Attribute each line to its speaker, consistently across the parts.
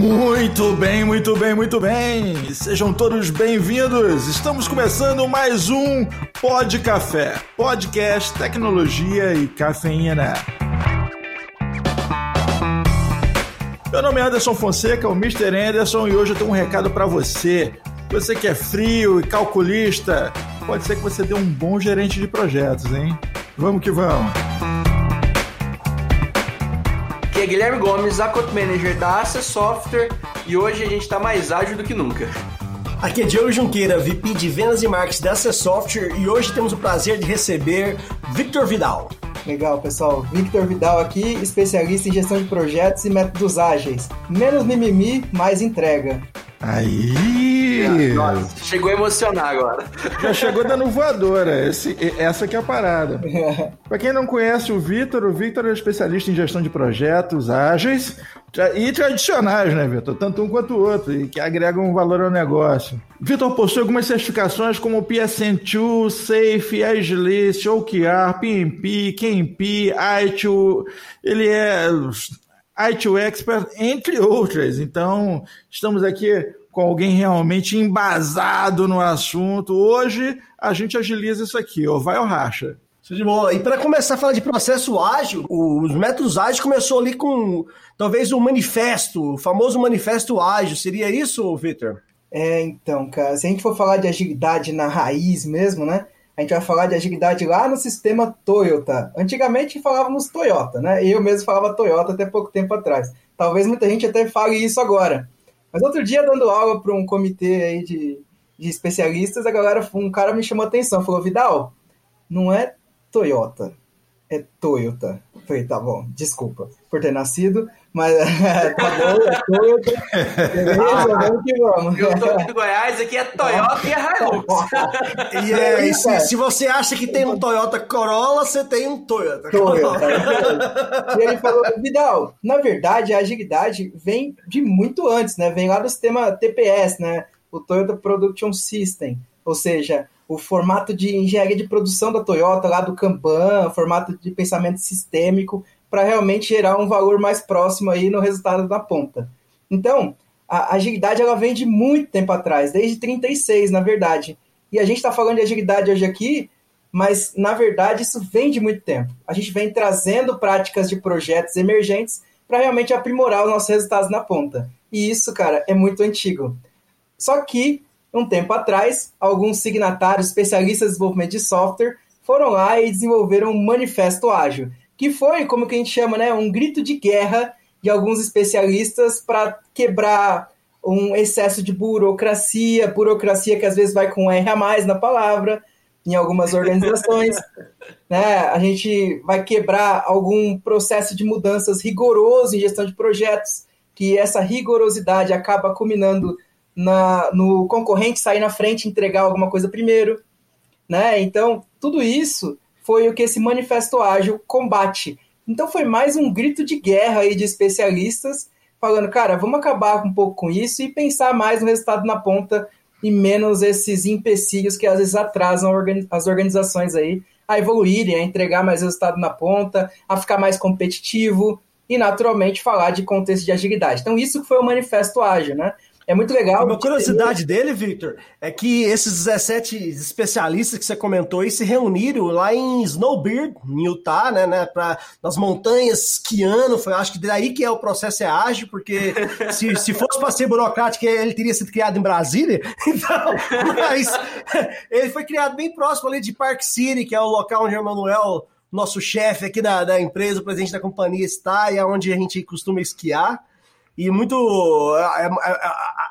Speaker 1: Muito bem, muito bem, muito bem. Sejam todos bem-vindos. Estamos começando mais um Pod Café, podcast, tecnologia e cafeína. Meu nome é Anderson Fonseca, o Mr. Anderson, e hoje eu tenho um recado para você. Você que é frio e calculista, pode ser que você dê um bom gerente de projetos, hein? Vamos que vamos.
Speaker 2: Aqui é Guilherme Gomes, Account Manager da Access Software e hoje a gente está mais ágil do que nunca.
Speaker 3: Aqui é Diogo Junqueira, VP de Vendas e Marketing da Access Software e hoje temos o prazer de receber Victor Vidal.
Speaker 4: Legal, pessoal. Victor Vidal aqui, especialista em gestão de projetos e métodos ágeis. Menos mimimi, mais entrega.
Speaker 1: Aí!
Speaker 2: Nossa, chegou a emocionar agora.
Speaker 1: Já chegou dando voadora. Esse, essa aqui é a parada. Para quem não conhece o Vitor, o Vitor é especialista em gestão de projetos ágeis e tradicionais, né, Vitor? Tanto um quanto o outro, e que agregam um valor ao negócio. Vitor possui algumas certificações como PSN2, Safe, Agilist, OKR, PMP, KMP, ITIL. Ele é IT Expert, entre outras. Então, estamos aqui com alguém realmente embasado no assunto. Hoje, a gente agiliza isso aqui, ó, vai ou racha.
Speaker 3: De boa. E para começar a falar de processo ágil, os métodos ágeis começou ali com talvez o um manifesto, o famoso manifesto ágil. Seria isso, Victor?
Speaker 4: É, então, cara, se a gente for falar de agilidade na raiz mesmo, né? A gente vai falar de agilidade lá no sistema Toyota. Antigamente falávamos Toyota, né? Eu mesmo falava Toyota até pouco tempo atrás. Talvez muita gente até fale isso agora. Mas outro dia, dando aula para um comitê aí de, de especialistas, a galera, um cara me chamou a atenção, falou, Vidal, não é Toyota, é Toyota. Falei, tá bom, desculpa por ter nascido, mas tá bom, é Toyota. Beleza, vamos que vamos.
Speaker 2: Eu tô aqui do Goiás, aqui é Toyota e é Hilux.
Speaker 3: e é, e se, se, você acha que tem um Toyota Corolla, você tem um Toyota.
Speaker 4: Toyota. e ele falou, Vidal, na verdade, a agilidade vem de muito antes, né? Vem lá do sistema TPS, né? O Toyota Production System. Ou seja, o formato de engenharia de produção da Toyota, lá do Kanban, formato de pensamento sistêmico, para realmente gerar um valor mais próximo aí no resultado da ponta. Então, a agilidade ela vem de muito tempo atrás, desde 36, na verdade. E a gente está falando de agilidade hoje aqui, mas na verdade isso vem de muito tempo. A gente vem trazendo práticas de projetos emergentes para realmente aprimorar os nossos resultados na ponta. E isso, cara, é muito antigo. Só que um tempo atrás, alguns signatários especialistas em desenvolvimento de software foram lá e desenvolveram um manifesto ágil, que foi, como que a gente chama, né, um grito de guerra de alguns especialistas para quebrar um excesso de burocracia, burocracia que às vezes vai com R a mais na palavra, em algumas organizações. né? A gente vai quebrar algum processo de mudanças rigoroso em gestão de projetos, que essa rigorosidade acaba culminando na, no concorrente sair na frente e entregar alguma coisa primeiro. Né? Então, tudo isso foi o que esse manifesto ágil combate. Então foi mais um grito de guerra aí de especialistas falando, cara, vamos acabar um pouco com isso e pensar mais no resultado na ponta e menos esses empecilhos que às vezes atrasam as organizações aí a evoluírem, a entregar mais resultado na ponta, a ficar mais competitivo e naturalmente falar de contexto de agilidade. Então isso foi o manifesto ágil, né? É muito legal.
Speaker 3: Uma curiosidade dele, Victor, é que esses 17 especialistas que você comentou aí se reuniram lá em Snowbeard, em Utah, né, né pra, nas montanhas esquiando. Foi, acho que daí que é o processo é ágil, porque se, se fosse para ser burocrático, ele teria sido criado em Brasília. Então, mas ele foi criado bem próximo ali de Park City, que é o local onde o Emanuel, nosso chefe aqui da, da empresa, o presidente da companhia, está e é onde a gente costuma esquiar e muito. É, é, é,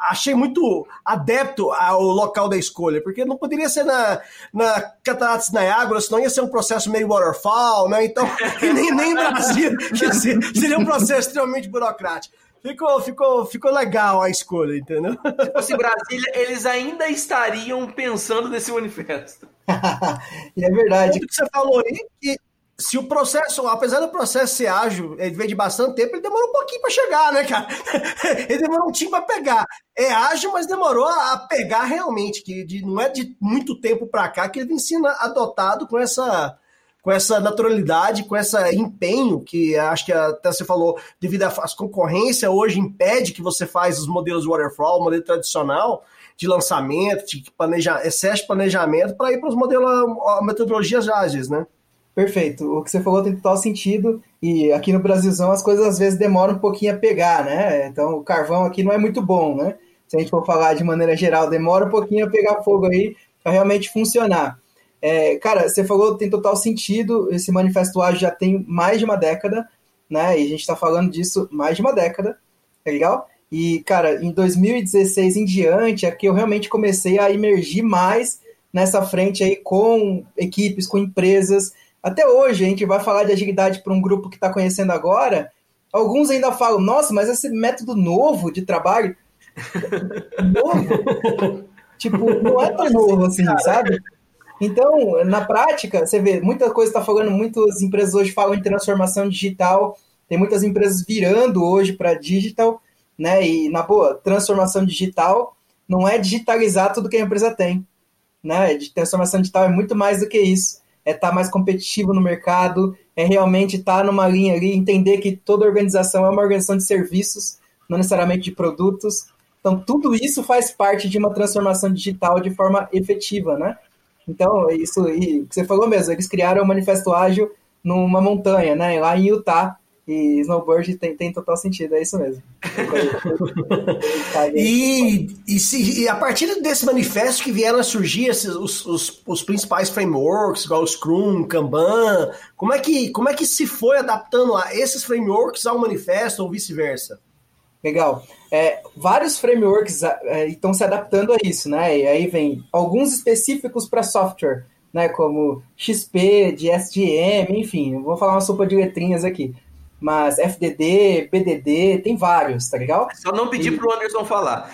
Speaker 3: achei muito adepto ao local da escolha, porque não poderia ser na, na Cataratas Niágara, senão ia ser um processo meio waterfall, né? Então, nem, nem Brasil, quer dizer, seria um processo extremamente burocrático. Ficou, ficou, ficou legal a escolha, entendeu?
Speaker 2: Se fosse Brasília, eles ainda estariam pensando nesse manifesto.
Speaker 4: e é verdade.
Speaker 3: O que você falou aí, que se o processo, apesar do processo ser ágil, ele vem de bastante tempo, ele demorou um pouquinho para chegar, né, cara? ele demorou um pouquinho para pegar. É ágil, mas demorou a pegar realmente, que de, não é de muito tempo para cá que ele vem sendo adotado com essa com essa naturalidade, com esse empenho que acho que até você falou, devido às concorrência hoje impede que você faz os modelos waterfall, modelo tradicional de lançamento, de planeja, excesso de planejamento para ir para os modelos, metodologias ágeis, né?
Speaker 4: Perfeito. O que você falou tem total sentido. E aqui no Brasilzão as coisas às vezes demoram um pouquinho a pegar, né? Então o carvão aqui não é muito bom, né? Se a gente for falar de maneira geral, demora um pouquinho a pegar fogo aí para realmente funcionar. É, cara, você falou tem total sentido. Esse manifesto ágil já tem mais de uma década, né? E a gente está falando disso mais de uma década, tá legal? E, cara, em 2016 em diante é que eu realmente comecei a emergir mais nessa frente aí com equipes, com empresas. Até hoje a gente vai falar de agilidade para um grupo que está conhecendo agora. Alguns ainda falam, nossa, mas esse método novo de trabalho. novo? tipo, não é tão novo assim, sabe? Então, na prática, você vê, muita coisa está falando, muitas empresas hoje falam em transformação digital, tem muitas empresas virando hoje para digital, né? E, na boa, transformação digital não é digitalizar tudo que a empresa tem, né? Transformação digital é muito mais do que isso. É estar tá mais competitivo no mercado, é realmente estar tá numa linha ali, entender que toda organização é uma organização de serviços, não necessariamente de produtos. Então, tudo isso faz parte de uma transformação digital de forma efetiva, né? Então, isso e você falou mesmo, eles criaram o Manifesto Ágil numa montanha, né? Lá em Utah. E snowboard tem, tem total sentido, é isso mesmo.
Speaker 3: e, e, se, e a partir desse manifesto que vieram a surgir esses, os, os, os, principais frameworks, igual o Scrum, Kanban, como é, que, como é que se foi adaptando a esses frameworks ao manifesto ou vice-versa?
Speaker 4: Legal. É, vários frameworks é, estão se adaptando a isso, né? E aí vem alguns específicos para software, né? Como XP, de SDM, enfim, vou falar uma sopa de letrinhas aqui. Mas FDD, BDD, tem vários, tá legal?
Speaker 2: Só não pedir e... pro Anderson falar.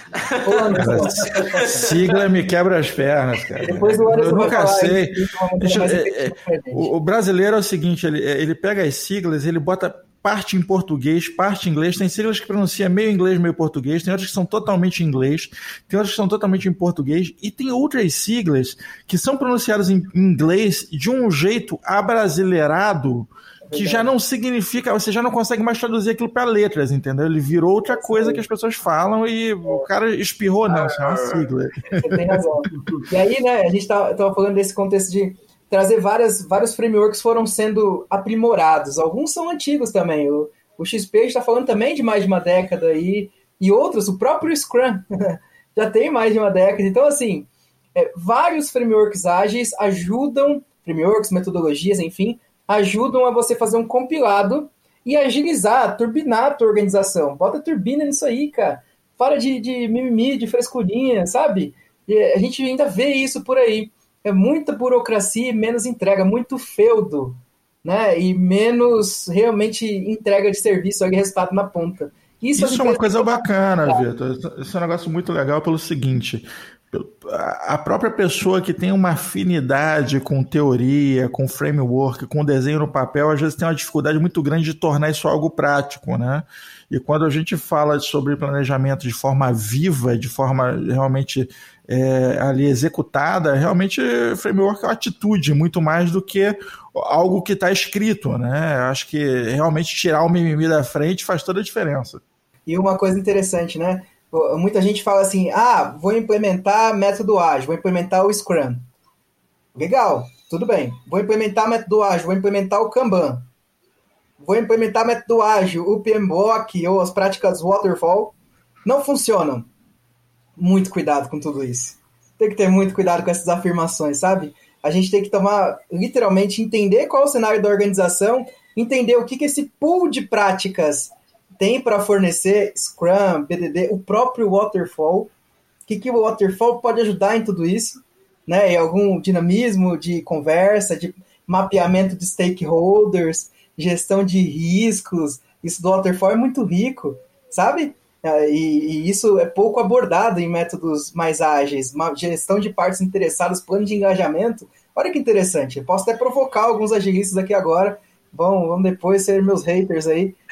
Speaker 1: Anderson. Sigla me quebra as pernas, cara. Depois o Anderson Eu nunca sei. Deixa, é, é, o, o brasileiro é o seguinte, ele, ele pega as siglas, ele bota parte em português, parte em inglês. Tem siglas que pronuncia meio inglês, meio português. Tem outras que são totalmente em inglês. Tem outras que são totalmente em português. E tem outras siglas que são pronunciadas em inglês de um jeito abrasileirado que já não significa, você já não consegue mais traduzir aquilo para letras, entendeu? Ele virou outra coisa que as pessoas falam e o cara espirrou, não, isso é uma sigla.
Speaker 4: Você tem razão. E aí, né, a gente tava, tava falando desse contexto de trazer várias, vários frameworks foram sendo aprimorados. Alguns são antigos também. O, o XP está falando também de mais de uma década aí, e outros, o próprio Scrum já tem mais de uma década. Então, assim, é, vários frameworks ágeis ajudam, frameworks, metodologias, enfim, ajudam a você fazer um compilado e agilizar, turbinar a tua organização. Bota turbina nisso aí, cara. Para de, de mimimi, de frescurinha, sabe? E a gente ainda vê isso por aí é muita burocracia e menos entrega, muito feudo, né? E menos realmente entrega de serviço e resultado na ponta.
Speaker 1: Isso, Isso é uma coisa bacana, Vitor. Isso é um negócio muito legal pelo seguinte: a própria pessoa que tem uma afinidade com teoria, com framework, com desenho no papel, às vezes tem uma dificuldade muito grande de tornar isso algo prático, né? E quando a gente fala sobre planejamento de forma viva, de forma realmente é, ali executada, realmente framework é uma atitude muito mais do que algo que está escrito, né? Acho que realmente tirar o mimimi da frente faz toda a diferença.
Speaker 4: E uma coisa interessante, né? Muita gente fala assim: ah, vou implementar método ágil, vou implementar o Scrum. Legal, tudo bem. Vou implementar método ágil, vou implementar o Kanban. Vou implementar método ágil, o PMBOK ou as práticas Waterfall. Não funcionam muito cuidado com tudo isso. Tem que ter muito cuidado com essas afirmações, sabe? A gente tem que tomar, literalmente, entender qual é o cenário da organização, entender o que, que esse pool de práticas tem para fornecer Scrum, BDD, o próprio Waterfall, o que, que o Waterfall pode ajudar em tudo isso, né? E algum dinamismo de conversa, de mapeamento de stakeholders, gestão de riscos, isso do Waterfall é muito rico, sabe? É, e, e, isso é pouco abordado em métodos mais ágeis, uma gestão de partes interessadas, plano de engajamento. Olha que interessante, eu posso até provocar alguns agilistas aqui agora, Vão, vão depois ser meus haters aí.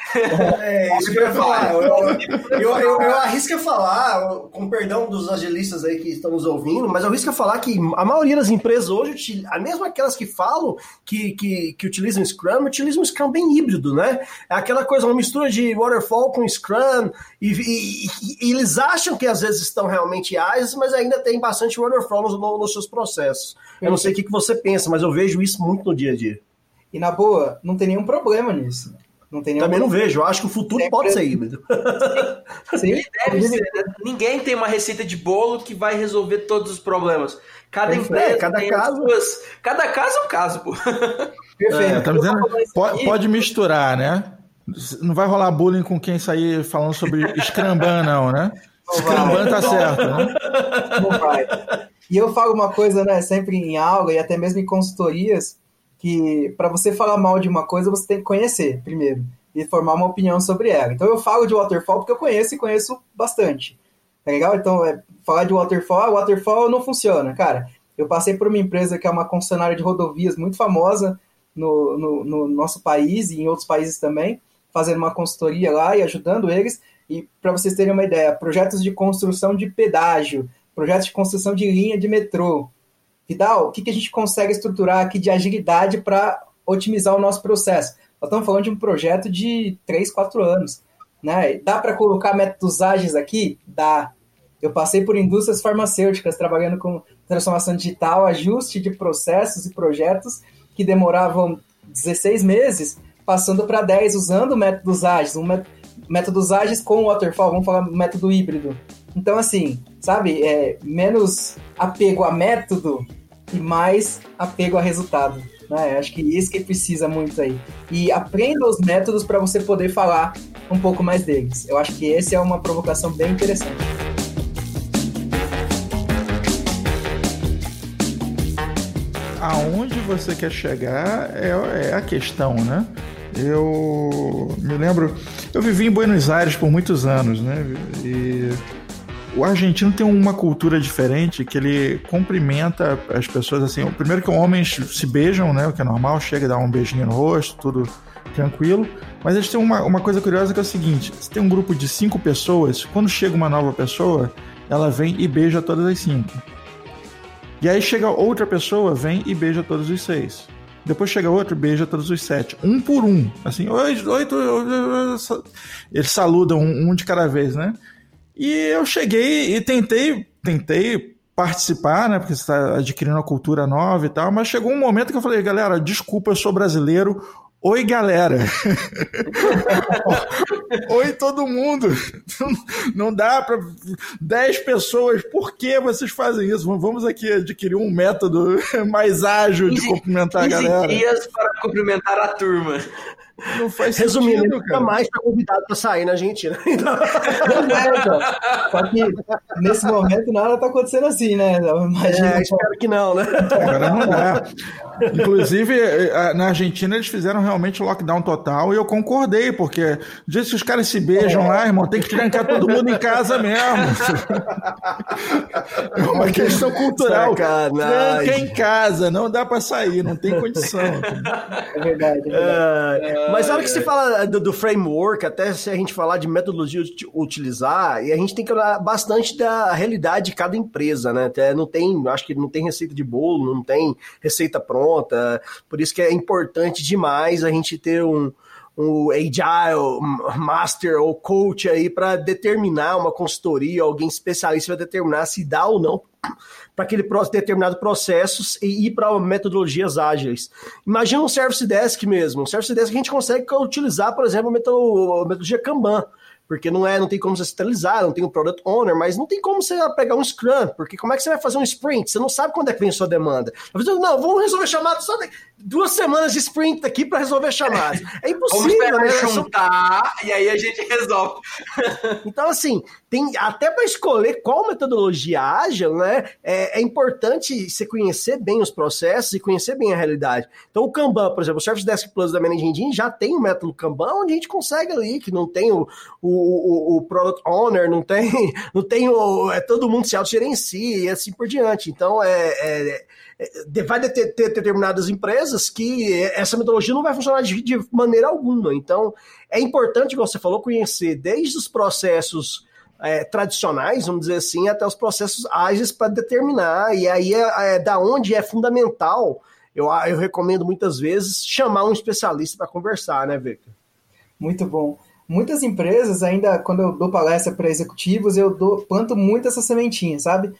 Speaker 3: É, isso que eu ia falar. Eu, eu, eu, eu arrisco a falar, com perdão dos agilistas aí que estão nos ouvindo, mas eu arrisco a falar que a maioria das empresas hoje, mesmo aquelas que falam que, que, que utilizam Scrum, utilizam um Scrum bem híbrido, né? É aquela coisa, uma mistura de Waterfall com Scrum, e, e, e eles acham que às vezes estão realmente ágeis, mas ainda tem bastante Waterfall nos, nos seus processos. Eu não sei o que você pensa, mas eu vejo isso muito no dia a dia.
Speaker 4: E na boa, não tem nenhum problema nisso. Não tem
Speaker 3: Também não vejo. Eu acho que o futuro Sempre... pode ser híbrido.
Speaker 2: Sim. Ele deve ser. Né? Ninguém tem uma receita de bolo que vai resolver todos os problemas. Cada empresa, é,
Speaker 3: cada caso,
Speaker 2: suas... cada caso é um caso, pô.
Speaker 1: Perfeito. É, tá dizendo, pode, pode misturar, né? Não vai rolar bullying com quem sair falando sobre Scramban, não, né? Scramban tá certo, né?
Speaker 4: Não vai. E eu falo uma coisa, né, sempre em aula e até mesmo em consultorias, que para você falar mal de uma coisa, você tem que conhecer primeiro e formar uma opinião sobre ela. Então eu falo de waterfall porque eu conheço e conheço bastante. Tá legal? Então, é, falar de waterfall, ah, waterfall não funciona. Cara, eu passei por uma empresa que é uma concessionária de rodovias muito famosa no, no, no nosso país e em outros países também, fazendo uma consultoria lá e ajudando eles. E para vocês terem uma ideia, projetos de construção de pedágio, projetos de construção de linha de metrô, Vidal, o que, que a gente consegue estruturar aqui de agilidade para otimizar o nosso processo? Nós estamos falando de um projeto de 3, 4 anos. Né? Dá para colocar métodos ágeis aqui? Dá. Eu passei por indústrias farmacêuticas trabalhando com transformação digital, ajuste de processos e projetos que demoravam 16 meses, passando para 10 usando métodos ágeis, um métodos ágeis com waterfall, vamos falar método híbrido. Então, assim, sabe, é menos apego a método e mais apego a resultado. Né? Acho que isso que precisa muito aí. E aprenda os métodos para você poder falar um pouco mais deles. Eu acho que essa é uma provocação bem interessante.
Speaker 1: Aonde você quer chegar é, é a questão, né? Eu me lembro, eu vivi em Buenos Aires por muitos anos, né? E o argentino tem uma cultura diferente que ele cumprimenta as pessoas assim. Primeiro que homens se beijam, né? O que é normal, chega e dá um beijinho no rosto, tudo tranquilo. Mas eles têm uma, uma coisa curiosa que é o seguinte: se tem um grupo de cinco pessoas, quando chega uma nova pessoa, ela vem e beija todas as cinco. E aí chega outra pessoa, vem e beija todos os seis. Depois chega outro, beija todos os sete. Um por um. Assim, oi, oi, tu, eles saludam um de cada vez, né? E eu cheguei e tentei, tentei participar, né? Porque você está adquirindo uma cultura nova e tal, mas chegou um momento que eu falei, galera, desculpa, eu sou brasileiro. Oi, galera. Oi, todo mundo. Não dá para 10 pessoas. Por que vocês fazem isso? Vamos aqui adquirir um método mais ágil de cumprimentar a galera.
Speaker 2: dias para cumprimentar a turma.
Speaker 3: Não faz Resumindo, sentido, nunca mais foi convidado para sair na Argentina.
Speaker 4: Só que nesse momento nada tá acontecendo assim, né?
Speaker 3: Imagina. É, espero que não, né?
Speaker 1: Agora não dá. Inclusive, na Argentina eles fizeram realmente lockdown total e eu concordei, porque diz que os caras se beijam é. lá, irmão, tem que trancar todo mundo em casa mesmo. É uma questão cultural. Tranca em casa, não dá para sair, não tem condição.
Speaker 4: É verdade. É verdade.
Speaker 3: É, mas na hora que você fala do, do, framework, até se a gente falar de metodologia utilizar, e a gente tem que olhar bastante da realidade de cada empresa, né? Até não tem, acho que não tem receita de bolo, não tem receita pronta. Por isso que é importante demais a gente ter um, um agile master ou coach aí para determinar uma consultoria, alguém especialista para determinar se dá ou não para aquele determinado processo e ir para metodologias ágeis. Imagina um Service Desk mesmo. Um Service Desk que a gente consegue utilizar, por exemplo, a metodologia Kanban porque não é, não tem como você centralizar, não tem o um product owner, mas não tem como você pegar um Scrum, porque como é que você vai fazer um sprint? Você não sabe quando é que vem a sua demanda. Não, vamos resolver chamada só duas semanas de sprint aqui para resolver chamadas. É impossível,
Speaker 2: vamos né? juntar e aí a gente resolve.
Speaker 3: então, assim, tem até para escolher qual metodologia ágil, né? É, é, importante você conhecer bem os processos e conhecer bem a realidade. Então, o Kanban, por exemplo, o Service Desk Plus da Managing Engine já tem o método Kanban, onde a gente consegue ali, que não tem o, o, o, o Product Owner, não tem, não tem o. É, todo mundo se autogerencia e assim por diante. Então, é, é vai ter, ter, determinadas empresas que essa metodologia não vai funcionar de, de maneira alguma. Então, é importante, como você falou, conhecer desde os processos é, tradicionais, vamos dizer assim, até os processos ágeis para determinar. E aí é, é, da onde é fundamental, eu, eu recomendo muitas vezes chamar um especialista para conversar, né, Victor?
Speaker 4: Muito bom. Muitas empresas, ainda quando eu dou palestra para executivos, eu dou, planto muito essa sementinha, sabe?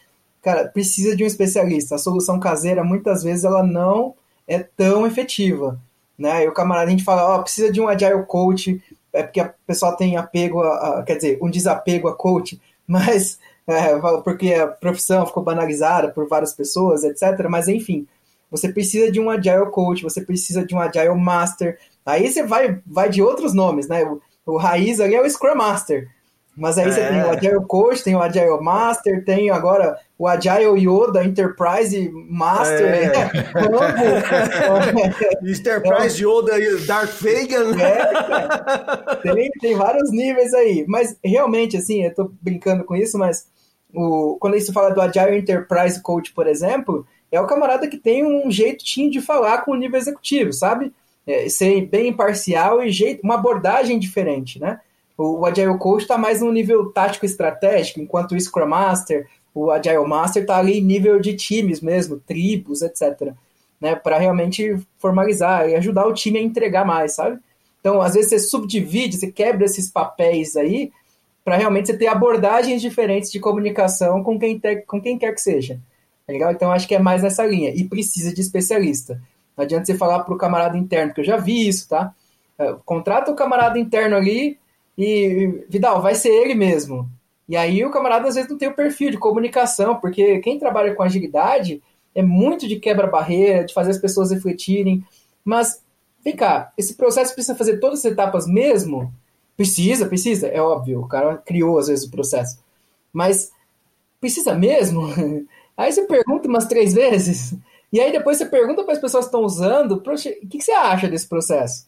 Speaker 4: cara, precisa de um especialista. A solução caseira, muitas vezes, ela não é tão efetiva. Né? E o camarada, a gente fala, ó, oh, precisa de um agile coach, é porque a pessoa tem apego, a, a quer dizer, um desapego a coach, mas é, porque a profissão ficou banalizada por várias pessoas, etc. Mas enfim, você precisa de um agile coach, você precisa de um agile master. Aí você vai, vai de outros nomes, né? O, raiz ali é o Scrum Master. Mas aí é. você tem o Agile Coach, tem o Agile Master, tem agora o Agile Yoda Enterprise Master. É.
Speaker 3: Enterprise Yoda e Darth Vader.
Speaker 4: É, tem, tem vários níveis aí. Mas realmente, assim, eu tô brincando com isso, mas o, quando isso fala do Agile Enterprise Coach, por exemplo, é o camarada que tem um jeitinho de falar com o nível executivo, sabe? É, ser bem imparcial e jeito, uma abordagem diferente, né? O Agile Coach está mais no nível tático estratégico, enquanto o Scrum Master, o Agile Master está ali em nível de times mesmo, tribos, etc. Né, para realmente formalizar e ajudar o time a entregar mais, sabe? Então, às vezes você subdivide, você quebra esses papéis aí, para realmente você ter abordagens diferentes de comunicação com quem, ter, com quem quer que seja. Tá legal? Então, acho que é mais nessa linha. E precisa de especialista. Não adianta você falar para o camarada interno, que eu já vi isso, tá? É, contrata o camarada interno ali, e, Vidal, vai ser ele mesmo. E aí o camarada às vezes não tem o perfil de comunicação, porque quem trabalha com agilidade é muito de quebra-barreira, de fazer as pessoas refletirem. Mas, vem cá, esse processo precisa fazer todas as etapas mesmo? Precisa, precisa, é óbvio, o cara criou às vezes o processo. Mas precisa mesmo? Aí você pergunta umas três vezes, e aí depois você pergunta para as pessoas que estão usando, o que, que você acha desse processo?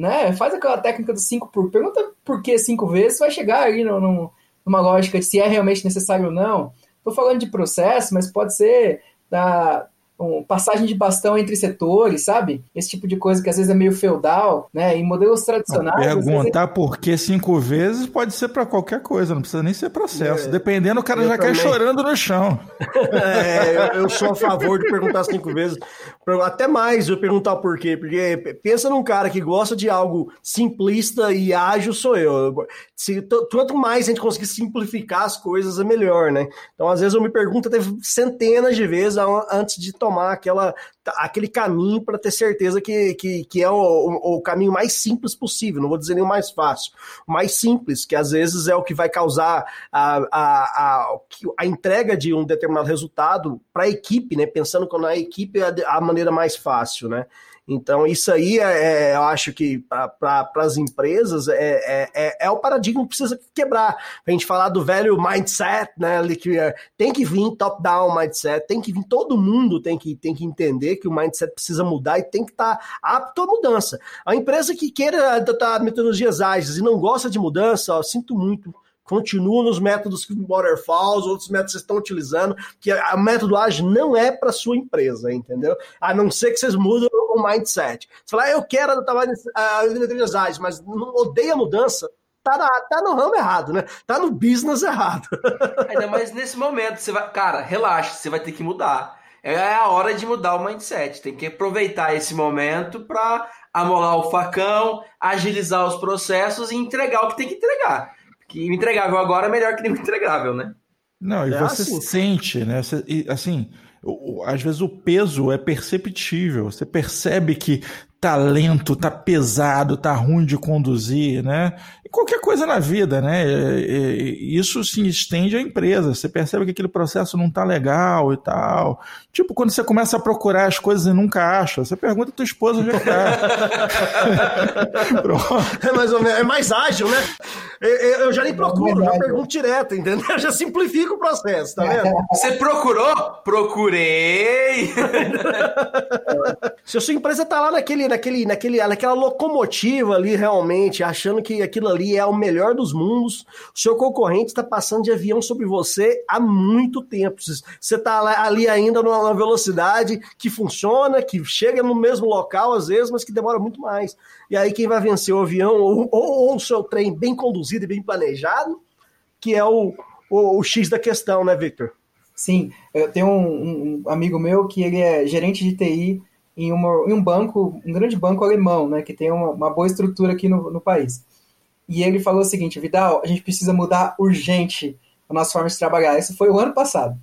Speaker 4: né? Faz aquela técnica do 5 por. Pergunta por que 5 vezes, vai chegar aí no, no, numa lógica de se é realmente necessário ou não. Estou falando de processo, mas pode ser da, um, passagem de bastão entre setores, sabe? Esse tipo de coisa que às vezes é meio feudal, né? Em modelos tradicionais.
Speaker 1: Perguntar vezes... por que cinco vezes pode ser para qualquer coisa, não precisa nem ser processo. É, Dependendo, o cara já também. cai chorando no chão.
Speaker 3: É, eu, eu, sou a favor de perguntar cinco vezes. Até mais eu perguntar o porquê. Porque pensa num cara que gosta de algo simplista e ágil, sou eu. Se, quanto mais a gente conseguir simplificar as coisas, é melhor, né? Então, às vezes, eu me pergunto até centenas de vezes antes de tomar tomar aquela, aquele caminho para ter certeza que, que, que é o, o, o, caminho mais simples possível, não vou dizer nem o mais fácil, mais simples, que às vezes é o que vai causar a, a, a, a entrega de um determinado resultado para a equipe, né? Pensando que na equipe é a maneira mais fácil, né? Então, isso aí, é, é eu acho que para as empresas é, é, é, é, o paradigma que precisa quebrar. A gente falar do velho mindset, né? Que é, tem que vir top-down mindset, tem que vir, todo mundo tem que, tem que entender que o mindset precisa mudar e tem que estar tá apto à mudança. A empresa que queira adotar metodologias ágeis e não gosta de mudança, ó, sinto muito continua nos métodos waterfalls, outros métodos que vocês estão utilizando, que o método ágil não é para sua empresa, entendeu? A não ser que vocês mudem o mindset. Você fala, ah, eu quero adotar metodologias ágeis, mas não odeia mudança, tá, na, tá no ramo errado, né? Tá no business errado.
Speaker 2: Ainda mais nesse momento, você vai, cara, relaxa, você vai ter que mudar. É a hora de mudar o mindset. Tem que aproveitar esse momento para amolar o facão, agilizar os processos e entregar o que tem que entregar que entregável agora é melhor que nem o entregável, né?
Speaker 1: Não, e é você assim. sente, né? Você, e, assim, às vezes o peso é perceptível. Você percebe que tá lento, tá pesado, tá ruim de conduzir, né? qualquer coisa na vida, né? Isso se estende à empresa. Você percebe que aquele processo não está legal e tal. Tipo, quando você começa a procurar as coisas e nunca acha, você pergunta a tua esposa onde é está.
Speaker 3: é, mais ou menos, é mais ágil, né? Eu já nem procuro, já pergunto direto, entendeu? Eu já simplifico o processo, tá vendo?
Speaker 2: Você procurou? Procurei!
Speaker 3: Se a sua empresa tá lá naquele, naquele, naquele, naquela locomotiva ali, realmente, achando que aquilo ali é o melhor dos mundos, o seu concorrente está passando de avião sobre você há muito tempo. Você está ali ainda numa velocidade que funciona, que chega no mesmo local às vezes, mas que demora muito mais. E aí quem vai vencer o avião ou, ou, ou o seu trem bem conduzido e bem planejado, que é o, o, o X da questão, né, Victor?
Speaker 4: Sim, eu tenho um, um, amigo meu que ele é gerente de TI em, uma, em um banco, um grande banco alemão, né, que tem uma, uma boa estrutura aqui no, no país. E ele falou o seguinte, Vidal, a gente precisa mudar urgente a nossa forma de trabalhar. Isso foi o ano passado,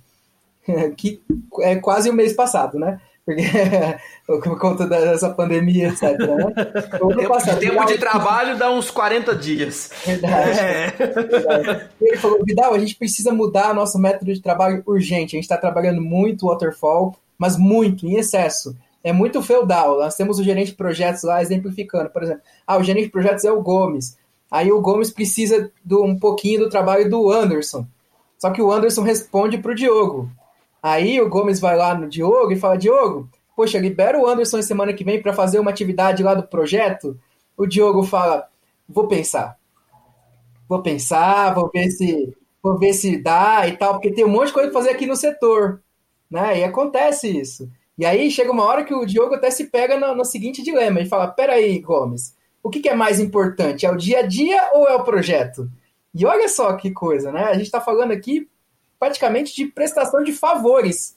Speaker 4: que é quase o mês passado, né? Porque por conta dessa pandemia, etc. Né?
Speaker 2: Tempo, passado, tempo de trabalho dá uns 40 dias.
Speaker 4: Verdade, é. verdade. Ele falou, Vidal, a gente precisa mudar nosso método de trabalho urgente. A gente está trabalhando muito waterfall, mas muito, em excesso é muito feudal. Nós temos o gerente de projetos lá exemplificando, por exemplo, ah, o gerente de projetos é o Gomes. Aí o Gomes precisa de um pouquinho do trabalho do Anderson. Só que o Anderson responde para o Diogo. Aí o Gomes vai lá no Diogo e fala: Diogo, poxa, libera o Anderson semana que vem para fazer uma atividade lá do projeto. O Diogo fala: vou pensar. Vou pensar, vou ver se vou ver se dá e tal, porque tem um monte de coisa para fazer aqui no setor. Né? E acontece isso. E aí chega uma hora que o Diogo até se pega no, no seguinte dilema. Ele fala: peraí, Gomes, o que, que, é mais importante? É o dia a dia ou é o projeto? E olha só que coisa, né? A gente está falando aqui praticamente de prestação de favores.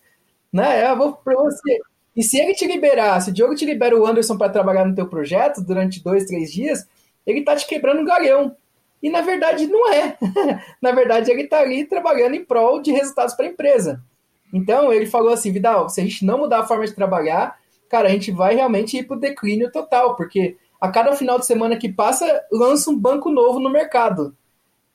Speaker 4: Né? Eu vou para você. E se ele te liberar, se o Diogo te libera o Anderson para trabalhar no teu projeto durante dois, três dias, ele está te quebrando um galhão. E na verdade não é. na verdade ele está ali trabalhando em prol de resultados para a empresa. Então ele falou assim, Vidal, se a gente não mudar a forma de trabalhar, cara, a gente vai realmente ir para o declínio total, porque a cada final de semana que passa, lança um banco novo no mercado.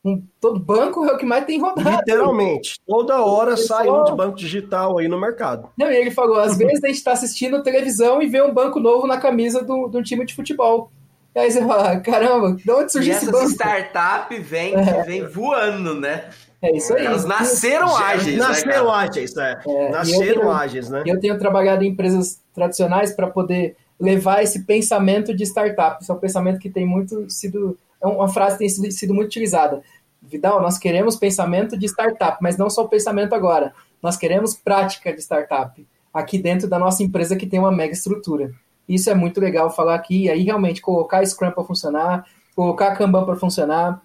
Speaker 4: Um, todo banco é o que mais tem rodado.
Speaker 3: Literalmente. Toda hora sai um de banco digital aí no mercado.
Speaker 4: Não, e ele falou: às vezes a gente está assistindo televisão e vê um banco novo na camisa de um time de futebol. E aí você fala: caramba, de onde surgiu e esse banco?
Speaker 2: startup vem, é. vem voando, né?
Speaker 4: É isso aí.
Speaker 2: Elas nasceram ágeis.
Speaker 3: Né, nasceram né, ágeis, é. é nasceram tenho, ágeis, né?
Speaker 4: Eu tenho trabalhado em empresas tradicionais para poder levar esse pensamento de startup. Isso é um pensamento que tem muito sido. É uma frase que tem sido, sido muito utilizada. Vidal, nós queremos pensamento de startup, mas não só o pensamento agora. Nós queremos prática de startup aqui dentro da nossa empresa que tem uma mega estrutura. Isso é muito legal falar aqui, e aí realmente colocar Scrum para funcionar, colocar Kanban para funcionar,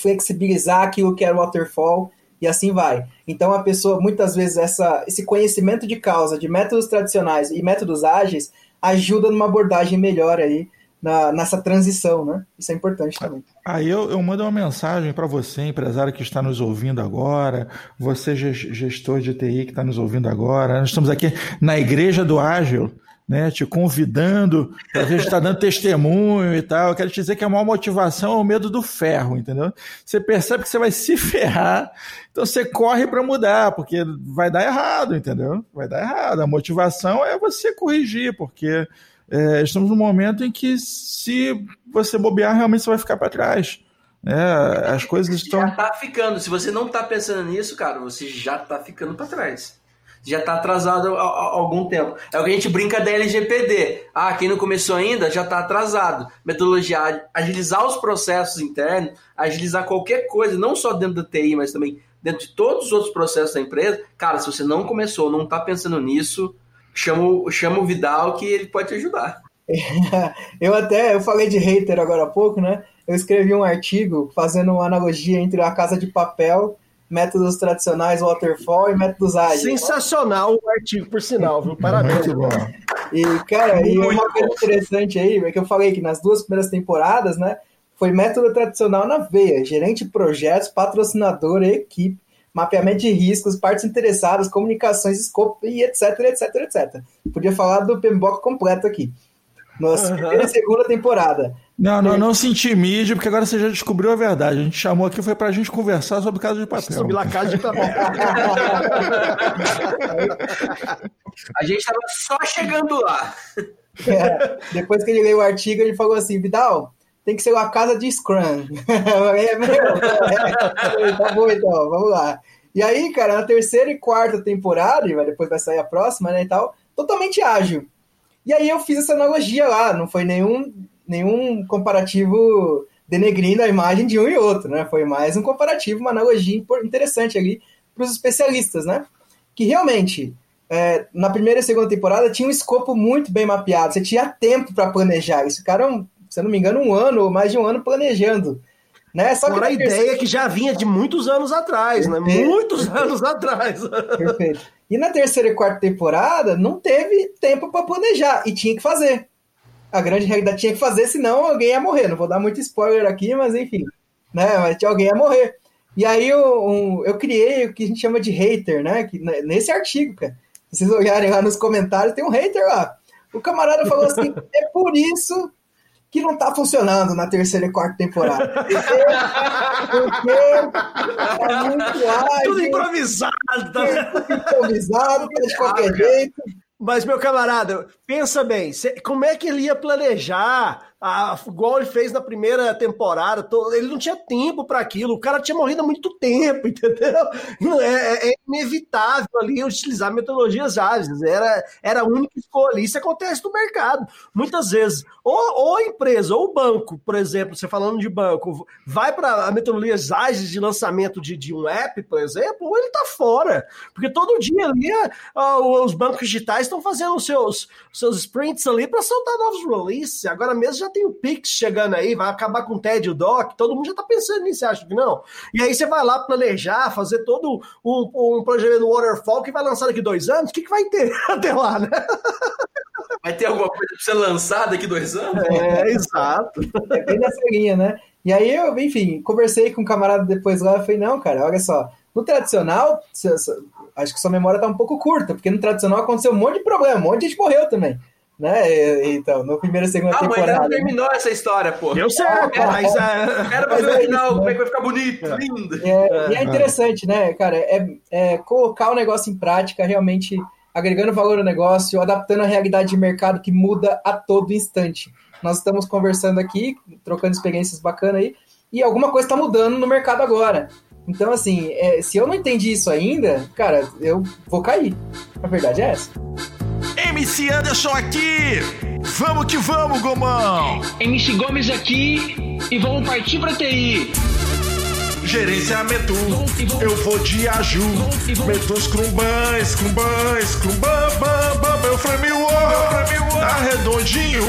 Speaker 4: flexibilizar aquilo que era o waterfall e assim vai. Então a pessoa, muitas vezes, essa, esse conhecimento de causa de métodos tradicionais e métodos ágeis ajuda numa abordagem melhor aí na, nessa transição, né? Isso é importante também.
Speaker 1: Aí eu, eu mando uma mensagem para você, empresário que está nos ouvindo agora, você gestor de TI que está nos ouvindo agora. Nós estamos aqui na Igreja do Ágil né, te convidando para ver estar dando testemunho e tal. Eu quero te dizer que a maior motivação é o medo do ferro, entendeu? Você percebe que você vai se ferrar, então você corre para mudar, porque vai dar errado, entendeu? Vai dar errado. A motivação é você corrigir, porque é, estamos num momento em que se você bobear, realmente você vai ficar para trás. É, as coisas estão.
Speaker 2: Já tá ficando. Se você não tá pensando nisso, cara, você já tá ficando para trás já está atrasado há, há, algum tempo. É o que a gente brinca da LGPD. Ah, quem não começou ainda já está atrasado. Metodologia, agilizar os processos internos, agilizar qualquer coisa, não só dentro da TI, mas também dentro de todos os outros processos da empresa. Cara, se você não começou, não está pensando nisso, chama, chama o Vidal que ele pode te ajudar.
Speaker 4: eu até, eu falei de hater agora há pouco, né? Eu escrevi um artigo fazendo uma analogia entre a casa de papel métodos tradicionais waterfall e métodos ágeis.
Speaker 3: Sensacional o artigo, por sinal, viu? Parabéns. Muito bom.
Speaker 4: E, cara, e uma coisa interessante aí, é que eu falei que nas duas primeiras temporadas, né, foi método tradicional na veia, gerente de projetos, patrocinador equipe, mapeamento de riscos, partes interessadas, comunicações, escopo e etc, etc, etc. Podia falar do PMBOK completo aqui. Nossa, primeira e segunda temporada.
Speaker 1: Não, não, não se intimide, porque agora você já descobriu a verdade. A gente chamou aqui foi pra gente conversar sobre Casa de Papel.
Speaker 3: Sobre La Casa de Papel.
Speaker 2: A gente tava só chegando lá.
Speaker 4: É, depois que ele leu o artigo, ele falou assim, Vidal, tem que ser uma casa de Scrum. é, meu, é, tá bom então, vamos lá. E aí, cara, na terceira e quarta temporada, e depois vai sair a próxima, né, e tal, totalmente ágil. E aí eu fiz essa analogia lá, não foi nenhum nenhum comparativo denegrindo a imagem de um e outro, né? Foi mais um comparativo, uma analogia interessante ali para os especialistas, né? Que realmente, é, na primeira e segunda temporada, tinha um escopo muito bem mapeado, você tinha tempo para planejar. Isso ficaram, se eu não me engano, um ano ou mais de um ano planejando. Né?
Speaker 3: Só que a ideia que já vinha de muitos anos atrás, né? Perfeito. né? Muitos anos atrás.
Speaker 4: Perfeito. E na terceira e quarta temporada, não teve tempo para planejar e tinha que fazer a grande realidade tinha que fazer, senão alguém ia morrer. Não vou dar muito spoiler aqui, mas enfim, né? Mas alguém ia morrer. E aí eu, um, eu criei o que a gente chama de hater, né? Que, nesse artigo, cara. Se vocês olharem lá nos comentários, tem um hater lá. O camarada falou assim: é por isso que não tá funcionando na terceira e quarta temporada. Porque,
Speaker 3: porque tá muito ágil, Tudo improvisado.
Speaker 4: Tá? Tudo improvisado, tá de qualquer jeito.
Speaker 3: Mas, meu camarada, pensa bem, como é que ele ia planejar a, igual ele fez na primeira temporada, ele não tinha tempo para aquilo, o cara tinha morrido há muito tempo, entendeu? É, é, é inevitável ali utilizar metodologias ágeis, era, era a única escolha. Isso acontece no mercado, muitas vezes. Ou, ou a empresa, ou o banco, por exemplo, você falando de banco, vai para metodologias ágeis de lançamento de, de um app, por exemplo, ou ele está fora, porque todo dia ali os bancos digitais estão fazendo os seus, seus sprints ali para soltar novos releases. Agora mesmo já já tem o Pix chegando aí, vai acabar com o TED e o DOC, todo mundo já tá pensando nisso, acha que não? E aí você vai lá planejar, fazer todo um, um projeto do Waterfall que vai lançar daqui dois anos, o que, que vai ter até lá, né?
Speaker 2: Vai ter alguma coisa pra você lançar daqui dois anos?
Speaker 3: É, exato.
Speaker 4: É bem nessa linha, né? E aí eu, enfim, conversei com um camarada depois lá, eu falei, não, cara, olha só, no tradicional, acho que sua memória tá um pouco curta, porque no tradicional aconteceu um monte de problema, um monte de gente morreu também. Né? Então, no primeiro e segunda ah, temporada. Mas
Speaker 2: terminou essa história, pô.
Speaker 3: Deu certo,
Speaker 2: é, mas. Uh... Era pra ver o final, como é que vai ficar bonito, é. lindo.
Speaker 4: É, e é interessante, né, cara? É, é colocar o negócio em prática, realmente agregando valor ao negócio, adaptando a realidade de mercado que muda a todo instante. Nós estamos conversando aqui, trocando experiências bacanas aí, e alguma coisa está mudando no mercado agora. Então, assim, é, se eu não entendi isso ainda, cara, eu vou cair. A verdade é essa.
Speaker 5: MC Anderson aqui! Vamos que vamos, Gomão!
Speaker 6: MC Gomes aqui e vamos partir pra TI!
Speaker 5: Gerenciamento, eu vou de aju. Meto scrumban, scrumban, scrumban, bam, bam, meu frame war. Tá redondinho,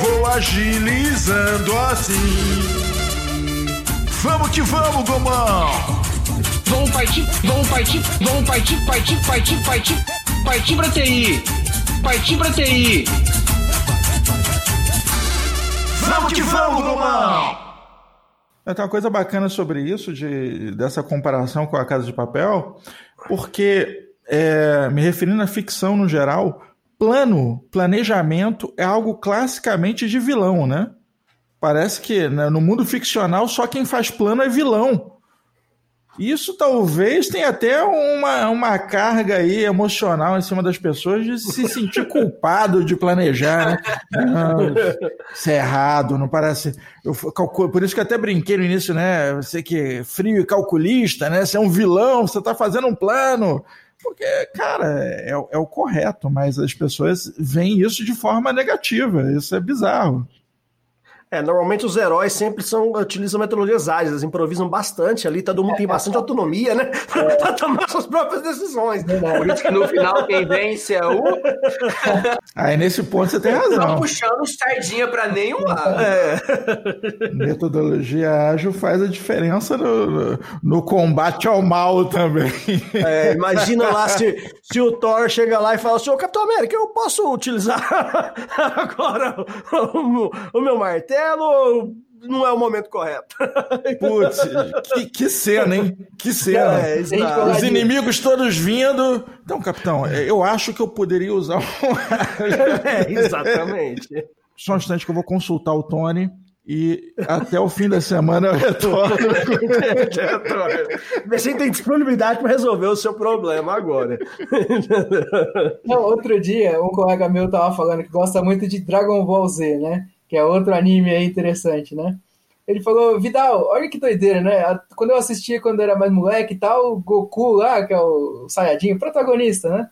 Speaker 5: vou agilizando assim. Vamos que vamos, Gomão!
Speaker 6: Vamos partir, vamos partir, vamos partir, partir, partir, partir, partir pra TI! Partir pra TI!
Speaker 5: Vamos que vamos, Romão!
Speaker 1: É, tem uma coisa bacana sobre isso, de, dessa comparação com a Casa de Papel, porque, é, me referindo à ficção no geral, plano, planejamento é algo classicamente de vilão, né? Parece que né, no mundo ficcional só quem faz plano é vilão. Isso talvez tenha até uma, uma carga aí emocional em cima das pessoas de se sentir culpado de planejar, né? Não, isso é errado, não parece. Eu, por isso que até brinquei no início, né? Você que é frio e calculista, né? Você é um vilão, você está fazendo um plano. Porque, cara, é, é o correto, mas as pessoas veem isso de forma negativa. Isso é bizarro.
Speaker 3: É, normalmente os heróis sempre são, utilizam metodologias ágeis, eles improvisam bastante ali, todo mundo tem bastante autonomia, né? É. pra tomar suas próprias decisões.
Speaker 2: Por isso que no final quem vence é o.
Speaker 1: Aí nesse ponto você tem razão. Não
Speaker 2: puxando sardinha pra nenhum lado.
Speaker 1: É. Metodologia ágil faz a diferença no, no combate ao mal também.
Speaker 3: É, imagina lá se, se o Thor chega lá e fala assim: Ô Capitão América, eu posso utilizar agora o, o meu martelo martelo, não é o momento correto.
Speaker 1: Putz, que, que cena, hein? Que cena.
Speaker 3: É,
Speaker 4: falar
Speaker 1: Os inimigos todos vindo. Então, capitão, eu acho que eu poderia usar um.
Speaker 3: É, exatamente.
Speaker 1: Só um instante que eu vou consultar o Tony e até o fim da semana eu retorno.
Speaker 3: Vê se tem disponibilidade para resolver o seu problema agora.
Speaker 4: Não, outro dia, um colega meu tava falando que gosta muito de Dragon Ball Z, né? Que é outro anime aí interessante, né? Ele falou, Vidal, olha que doideira, né? Quando eu assistia quando era mais moleque e tal, o Goku lá, que é o Saiyajin, o protagonista, né?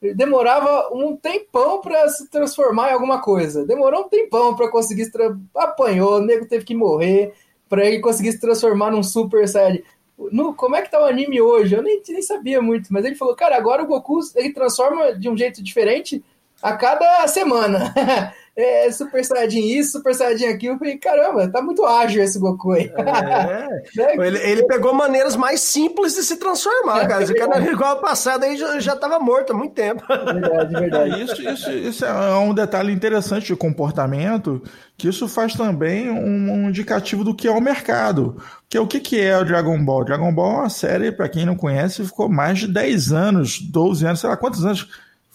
Speaker 4: Ele demorava um tempão pra se transformar em alguma coisa. Demorou um tempão pra conseguir se apanhou, o nego teve que morrer pra ele conseguir se transformar num Super Saiyajin. No, como é que tá o anime hoje? Eu nem, nem sabia muito, mas ele falou, cara, agora o Goku ele transforma de um jeito diferente a cada semana. é Super Saiyajin isso, Super Saiyajin aquilo. Eu falei, caramba, tá muito ágil esse Goku aí.
Speaker 3: É.
Speaker 4: Né?
Speaker 3: Ele, ele pegou maneiras mais simples de se transformar, cara. Esse cara igual a passada aí já, já tava morto há muito tempo.
Speaker 4: Verdade,
Speaker 1: É,
Speaker 4: verdade.
Speaker 1: isso, isso, isso é um detalhe interessante de comportamento, que isso faz também um, um indicativo do que é o mercado. Porque o que, que é o Dragon Ball? Dragon Ball é uma série, para quem não conhece, ficou mais de 10 anos, 12 anos, sei lá quantos anos.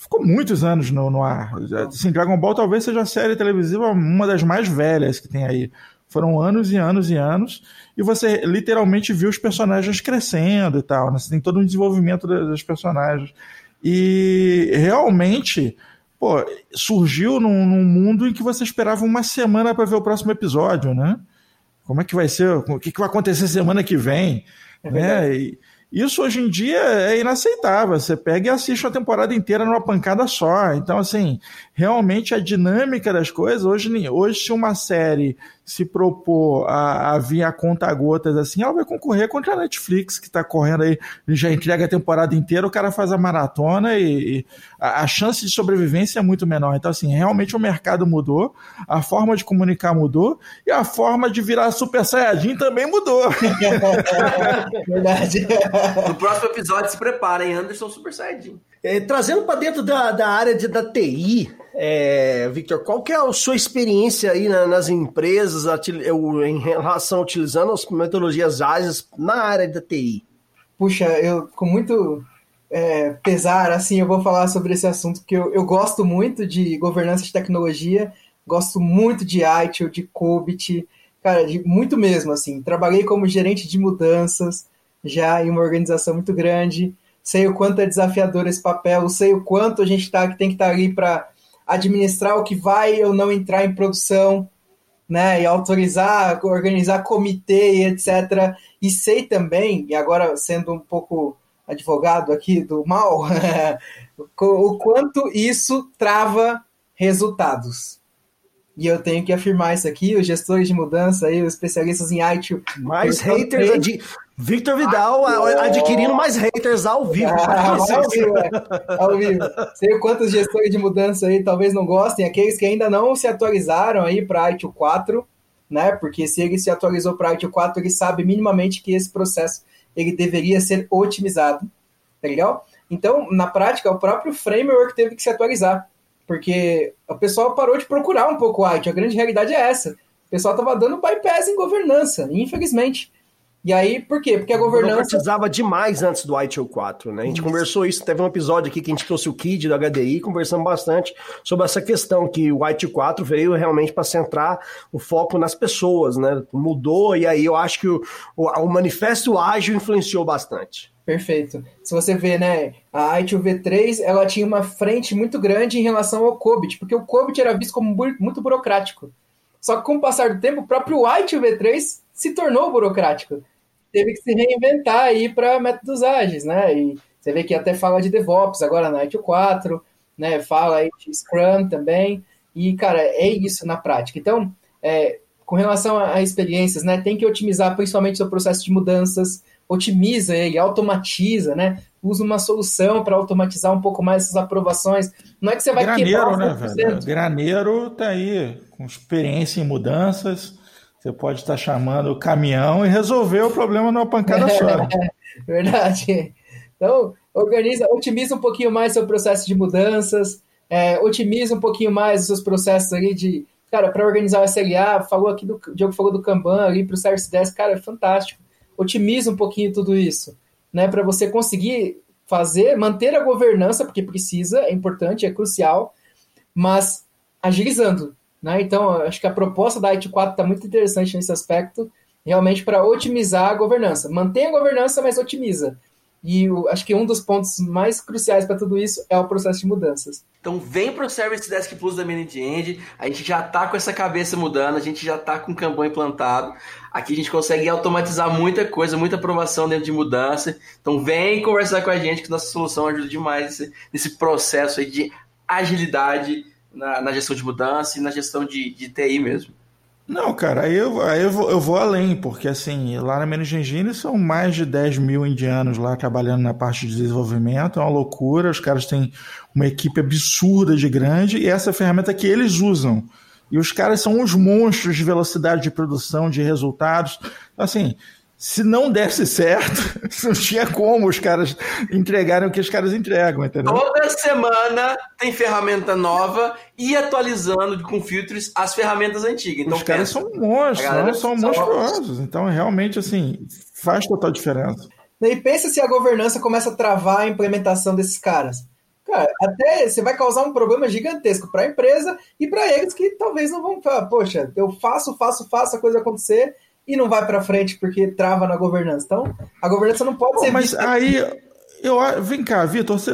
Speaker 1: Ficou muitos anos no, no ar. Assim, Dragon Ball talvez seja a série televisiva uma das mais velhas que tem aí. Foram anos e anos e anos, e você literalmente viu os personagens crescendo e tal. Né? Você tem todo um desenvolvimento dos personagens. E realmente, pô, surgiu num, num mundo em que você esperava uma semana para ver o próximo episódio, né? Como é que vai ser? O que, que vai acontecer semana que vem? né? E isso hoje em dia é inaceitável. Você pega e assiste uma temporada inteira numa pancada só. Então, assim, realmente a dinâmica das coisas, hoje, hoje se uma série se propor a, a vir a conta-gotas assim, ela vai concorrer contra a Netflix, que está correndo aí, já entrega a temporada inteira, o cara faz a maratona e, e a, a chance de sobrevivência é muito menor. Então, assim, realmente o mercado mudou, a forma de comunicar mudou e a forma de virar Super Saiyajin também mudou.
Speaker 4: Verdade.
Speaker 2: No próximo episódio, se preparem, Anderson Super Saiyajin.
Speaker 3: É, trazendo para dentro da, da área de, da TI, é, Victor, qual que é a sua experiência aí na- nas empresas em relação utilizando as metodologias ágeis na área da TI?
Speaker 4: Puxa, eu com muito é, pesar, assim, eu vou falar sobre esse assunto, porque eu, eu gosto muito de governança de tecnologia, gosto muito de ITIL, de COBIT, cara, de, muito mesmo, assim. Trabalhei como gerente de mudanças, já em uma organização muito grande, sei o quanto é desafiador esse papel, sei o quanto a gente tá, tem que estar ali para administrar o que vai ou não entrar em produção, né, e autorizar, organizar comitê, e etc. E sei também, e agora sendo um pouco advogado aqui do mal, o quanto isso trava resultados. E eu tenho que afirmar isso aqui, os gestores de mudança aí, os especialistas em IT.
Speaker 3: Mais haters de Victor Vidal a- adquirindo mais haters ao vivo.
Speaker 4: Ah, ao vivo, é. Ao vivo. Sei quantos gestores de mudança aí talvez não gostem, aqueles que ainda não se atualizaram aí para ITIL 4, né? Porque se ele se atualizou para ITIL 4, ele sabe minimamente que esse processo ele deveria ser otimizado, tá legal? Então, na prática, o próprio framework teve que se atualizar, porque o pessoal parou de procurar um pouco o ITIL, a grande realidade é essa. O pessoal estava dando bypass em governança, infelizmente. E aí, por quê? Porque a governança
Speaker 3: Burocratizava demais antes do ITIL 4, né? A gente conversou isso, teve um episódio aqui que a gente trouxe o Kid do HDI, conversamos bastante sobre essa questão, que o ITIL 4 veio realmente para centrar o foco nas pessoas, né? Mudou, e aí eu acho que o, o, o manifesto ágil influenciou bastante.
Speaker 4: Perfeito. Se você vê, né, a ITIL V3, ela tinha uma frente muito grande em relação ao COBIT, porque o COBIT era visto como muito burocrático. Só que com o passar do tempo, o próprio ITIL V3 se tornou burocrático. Teve que se reinventar aí para métodos ágeis, né? E você vê que até fala de DevOps agora na ITIL 4, né? Fala aí de Scrum também. E, cara, é isso na prática. Então, é, com relação a, experiências, né? Tem que otimizar principalmente o seu processo de mudanças, otimiza ele, automatiza, né? Usa uma solução para automatizar um pouco mais essas aprovações. Não é que você vai
Speaker 1: Graneiro,
Speaker 4: quebrar
Speaker 1: né,
Speaker 4: 100%.
Speaker 1: velho? Graneiro tá aí, com experiência em mudanças. Você pode estar chamando o caminhão e resolver o problema numa pancada só.
Speaker 4: Verdade. Então, organiza, otimiza um pouquinho mais seu processo de mudanças, é, otimiza um pouquinho mais os seus processos ali de Cara, para organizar o SLA, falou aqui do Diogo falou do Kanban ali para o Service Desk, cara, é fantástico. Otimiza um pouquinho tudo isso, né? Para você conseguir fazer, manter a governança, porque precisa, é importante, é crucial, mas agilizando, né? Então, acho que a proposta da IT 4 está muito interessante nesse aspecto, realmente para otimizar a governança. Mantém a governança, mas otimiza. E acho que um dos pontos mais cruciais para tudo isso é o processo de mudanças.
Speaker 2: Então vem para o Service Desk Plus da Manage End, a gente já está com essa cabeça mudando, a gente já está com o Kanban implantado. Aqui a gente consegue automatizar muita coisa, muita aprovação dentro de mudança. Então vem conversar com a gente que nossa solução ajuda demais nesse, nesse processo de agilidade na, na, gestão de mudança e na gestão de, de TI mesmo.
Speaker 1: Não, cara, aí eu, aí eu, vou, eu vou além, porque assim, lá na Manage Engine são mais de 10 mil indianos lá trabalhando na parte de desenvolvimento, é uma loucura, os caras têm uma equipe absurda de grande, e essa ferramenta que eles usam. E os caras são uns monstros de velocidade de produção, de resultados. Assim, se não desse certo, não tinha como os caras entregarem o que os caras entregam, entendeu?
Speaker 2: Toda semana tem ferramenta nova e atualizando com filtros as ferramentas antigas. Então,
Speaker 1: os caras são monstros, não, são monstruosos. Então, realmente, assim, faz total diferença.
Speaker 4: E pensa se a governança começa a travar a implementação desses caras. Cara, até você vai causar um problema gigantesco para a empresa e para eles que talvez não vão falar, poxa, eu faço, faço, faço a coisa acontecer e não vai para frente porque trava na governança. Então, a governança não pode ser.
Speaker 1: Mas aí, eu vem cá, Vitor, você,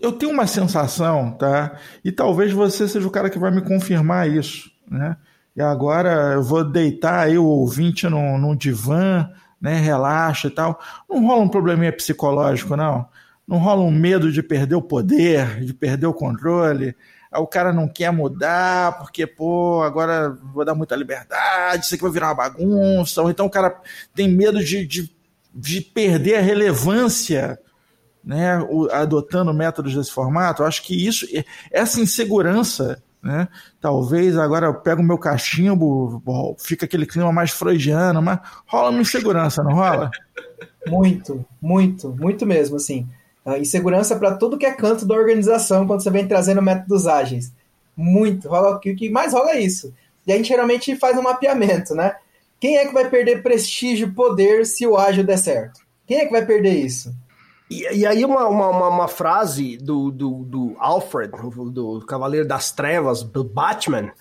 Speaker 1: eu tenho uma sensação, tá? E talvez você seja o cara que vai me confirmar isso, né? E agora eu vou deitar aí o ouvinte no, no divã, né? Relaxa e tal. Não rola um probleminha psicológico, não? Não rola um medo de perder o poder, de perder o controle? Aí o cara não quer mudar, porque, pô, agora vou dar muita liberdade, isso aqui vai virar uma bagunça. Ou então o cara tem medo de, de, de perder a relevância, né, adotando métodos desse formato. Eu acho que isso, essa insegurança, né, talvez agora eu pego o meu cachimbo, fica aquele clima mais freudiano, mas rola uma insegurança, não rola?
Speaker 4: Muito, muito, muito mesmo, assim. Uh, insegurança para tudo que é canto da organização quando você vem trazendo métodos ágeis. Muito. Rola, o que mais rola é isso. E a gente geralmente faz um mapeamento, né? Quem é que vai perder prestígio e poder se o ágil der certo? Quem é que vai perder isso?
Speaker 3: E, e aí uma, uma, uma, frase do, do, do Alfred, do Cavaleiro das Trevas, do Batman,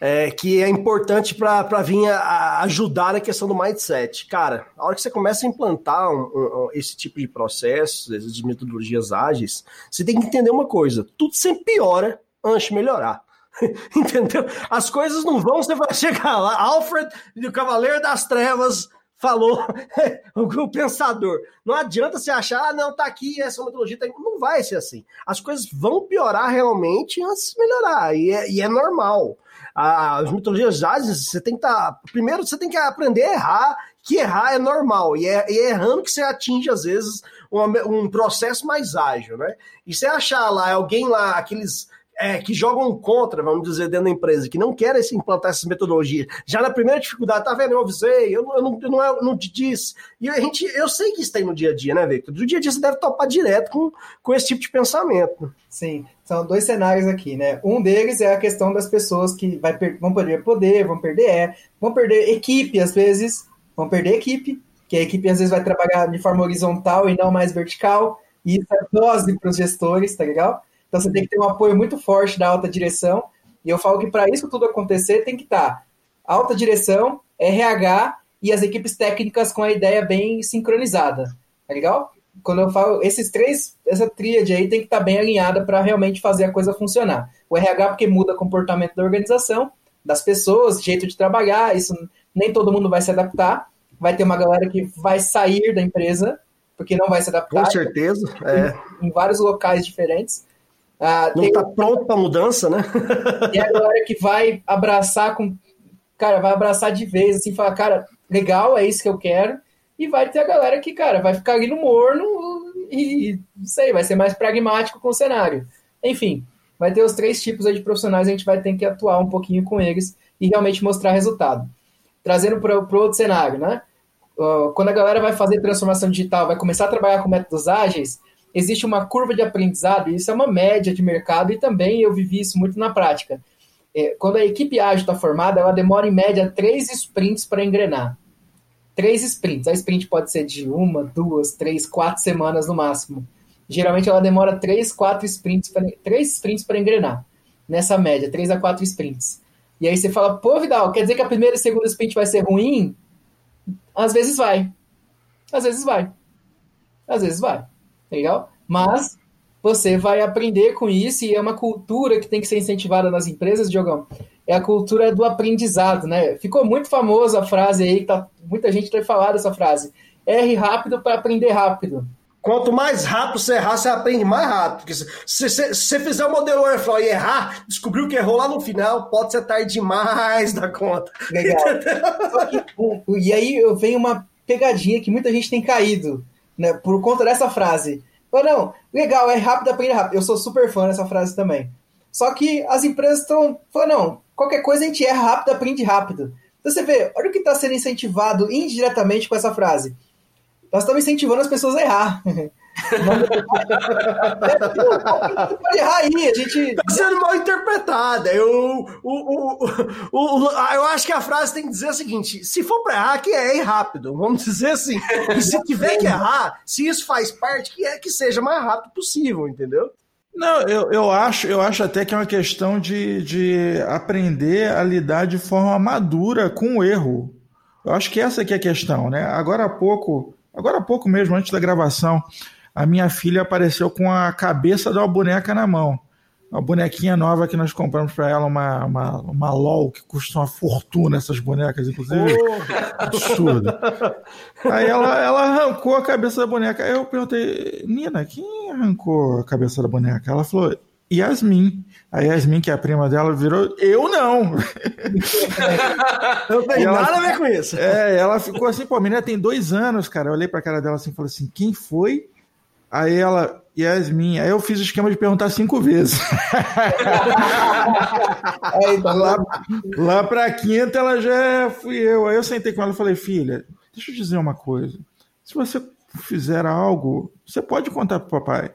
Speaker 3: é, que é importante para vir a, a ajudar na questão do mindset. Cara, a hora que você começa a implantar um, um, esse tipo de processos, essas metodologias ágeis, você tem que entender uma coisa: tudo sempre piora antes de melhorar. Entendeu? As coisas não vão, você vai chegar lá, Alfred, o Cavaleiro das Trevas, falou o pensador. Não adianta você achar, ah, não, tá aqui, essa metodologia tá... Não vai ser assim. As coisas vão piorar realmente antes de melhorar, e é, e é normal as mitologias ágeis, você tem que estar. Tá, primeiro, você tem que aprender a errar, que errar é normal, e é, e é errando que você atinge, às vezes, um, um processo mais ágil, né? E você achar lá alguém lá, aqueles é, que jogam contra, vamos dizer, dentro da empresa, que não querem se implantar essas metodologias. Já na primeira dificuldade, tá vendo? Eu avisei, eu, eu, não, eu não, eu não te disse. E a gente, eu sei que isso tem no dia a dia, né, Victor? Do dia a dia você deve topar direto com, com esse tipo de pensamento.
Speaker 4: Sim, são dois cenários aqui, né? Um deles é a questão das pessoas que vai vão perder poder, vão perder é, vão perder equipe, às vezes, vão perder equipe, que a equipe às vezes vai trabalhar de forma horizontal e não mais vertical, e isso é dose para os gestores, tá legal? Então você tem que ter um apoio muito forte da alta direção. E eu falo que para isso tudo acontecer tem que estar tá alta direção, RH e as equipes técnicas com a ideia bem sincronizada. Tá legal? Quando eu falo esses três, essa tríade aí tem que estar tá bem alinhada para realmente fazer a coisa funcionar. O RH porque muda o comportamento da organização, das pessoas, jeito de trabalhar, isso nem todo mundo vai se adaptar. Vai ter uma galera que vai sair da empresa porque não vai se adaptar.
Speaker 3: Com certeza.
Speaker 4: É. Em, em vários locais diferentes.
Speaker 3: Ah, não está pronto para mudança, né?
Speaker 4: e a galera que vai abraçar com. Cara, vai abraçar de vez, assim, falar, cara, legal, é isso que eu quero. E vai ter a galera que, cara, vai ficar ali no morno e, não sei, vai ser mais pragmático com o cenário. Enfim, vai ter os três tipos de profissionais, a gente vai ter que atuar um pouquinho com eles e realmente mostrar resultado. Trazendo para o outro cenário, né? Quando a galera vai fazer transformação digital, vai começar a trabalhar com métodos ágeis, existe uma curva de aprendizado, e isso é uma média de mercado, e também eu vivi isso muito na prática. é, quando a equipe ágil está formada, ela demora em média três sprints para engrenar. Três sprints. A sprint pode ser de uma, duas, três, quatro semanas no máximo. Geralmente ela demora três, quatro sprints, pra, três sprints para engrenar. Nessa média, três a quatro sprints. E aí você fala, pô, Vidal, quer dizer que a primeira e segunda sprint vai ser ruim? Às vezes vai. Às vezes vai. Às vezes vai. Tá legal? Mas você vai aprender com isso e é uma cultura que tem que ser incentivada nas empresas, Diogão. É a cultura do aprendizado, né? Ficou muito famosa a frase aí, tá, muita gente tem falado essa frase. Erre rápido para aprender rápido.
Speaker 3: Quanto mais rápido você errar, você aprende mais rápido. Porque se você fizer o modelo Airflow e errar, descobriu que errou lá no final, pode ser tarde demais da conta.
Speaker 4: Legal. e aí vem uma pegadinha que muita gente tem caído, né? Por conta dessa frase. Mas não, legal, é rápido, aprende rápido. Eu sou super fã dessa frase também. Só que as empresas estão falando, não, qualquer coisa a gente erra rápido, aprende rápido. Então você vê, olha o que está sendo incentivado indiretamente com essa frase nós estamos incentivando as pessoas a errar. pode errar aí, a gente.
Speaker 3: Tá sendo mal interpretada. Eu, o, o, o, eu acho que a frase tem que dizer o seguinte: se for para errar, que erre rápido. Vamos dizer assim. E se tiver que errar, se isso faz parte, que é que seja mais rápido possível, entendeu?
Speaker 1: Não, eu, eu, acho, eu acho até que é uma questão de, de aprender a lidar de forma madura com o erro. Eu acho que essa aqui é a questão, né? Agora há pouco Agora há pouco mesmo, antes da gravação, a minha filha apareceu com a cabeça de uma boneca na mão. Uma bonequinha nova que nós compramos para ela, uma, uma, uma LOL, que custa uma fortuna, essas bonecas, inclusive. Oh. Absurdo. Aí ela, ela arrancou a cabeça da boneca. Aí eu perguntei, Nina, quem arrancou a cabeça da boneca? Ela falou, Yasmin. A Yasmin, que é a prima dela, virou. Eu não!
Speaker 3: não tem ela, nada a ver com isso.
Speaker 1: É, ela ficou assim, pô, a menina tem dois anos, cara. Eu olhei pra cara dela assim e falei assim: quem foi? Aí ela, Yasmin. Aí eu fiz o esquema de perguntar cinco vezes. lá, lá pra quinta ela já fui eu. Aí eu sentei com ela e falei: filha, deixa eu dizer uma coisa. Se você fizer algo, você pode contar pro papai.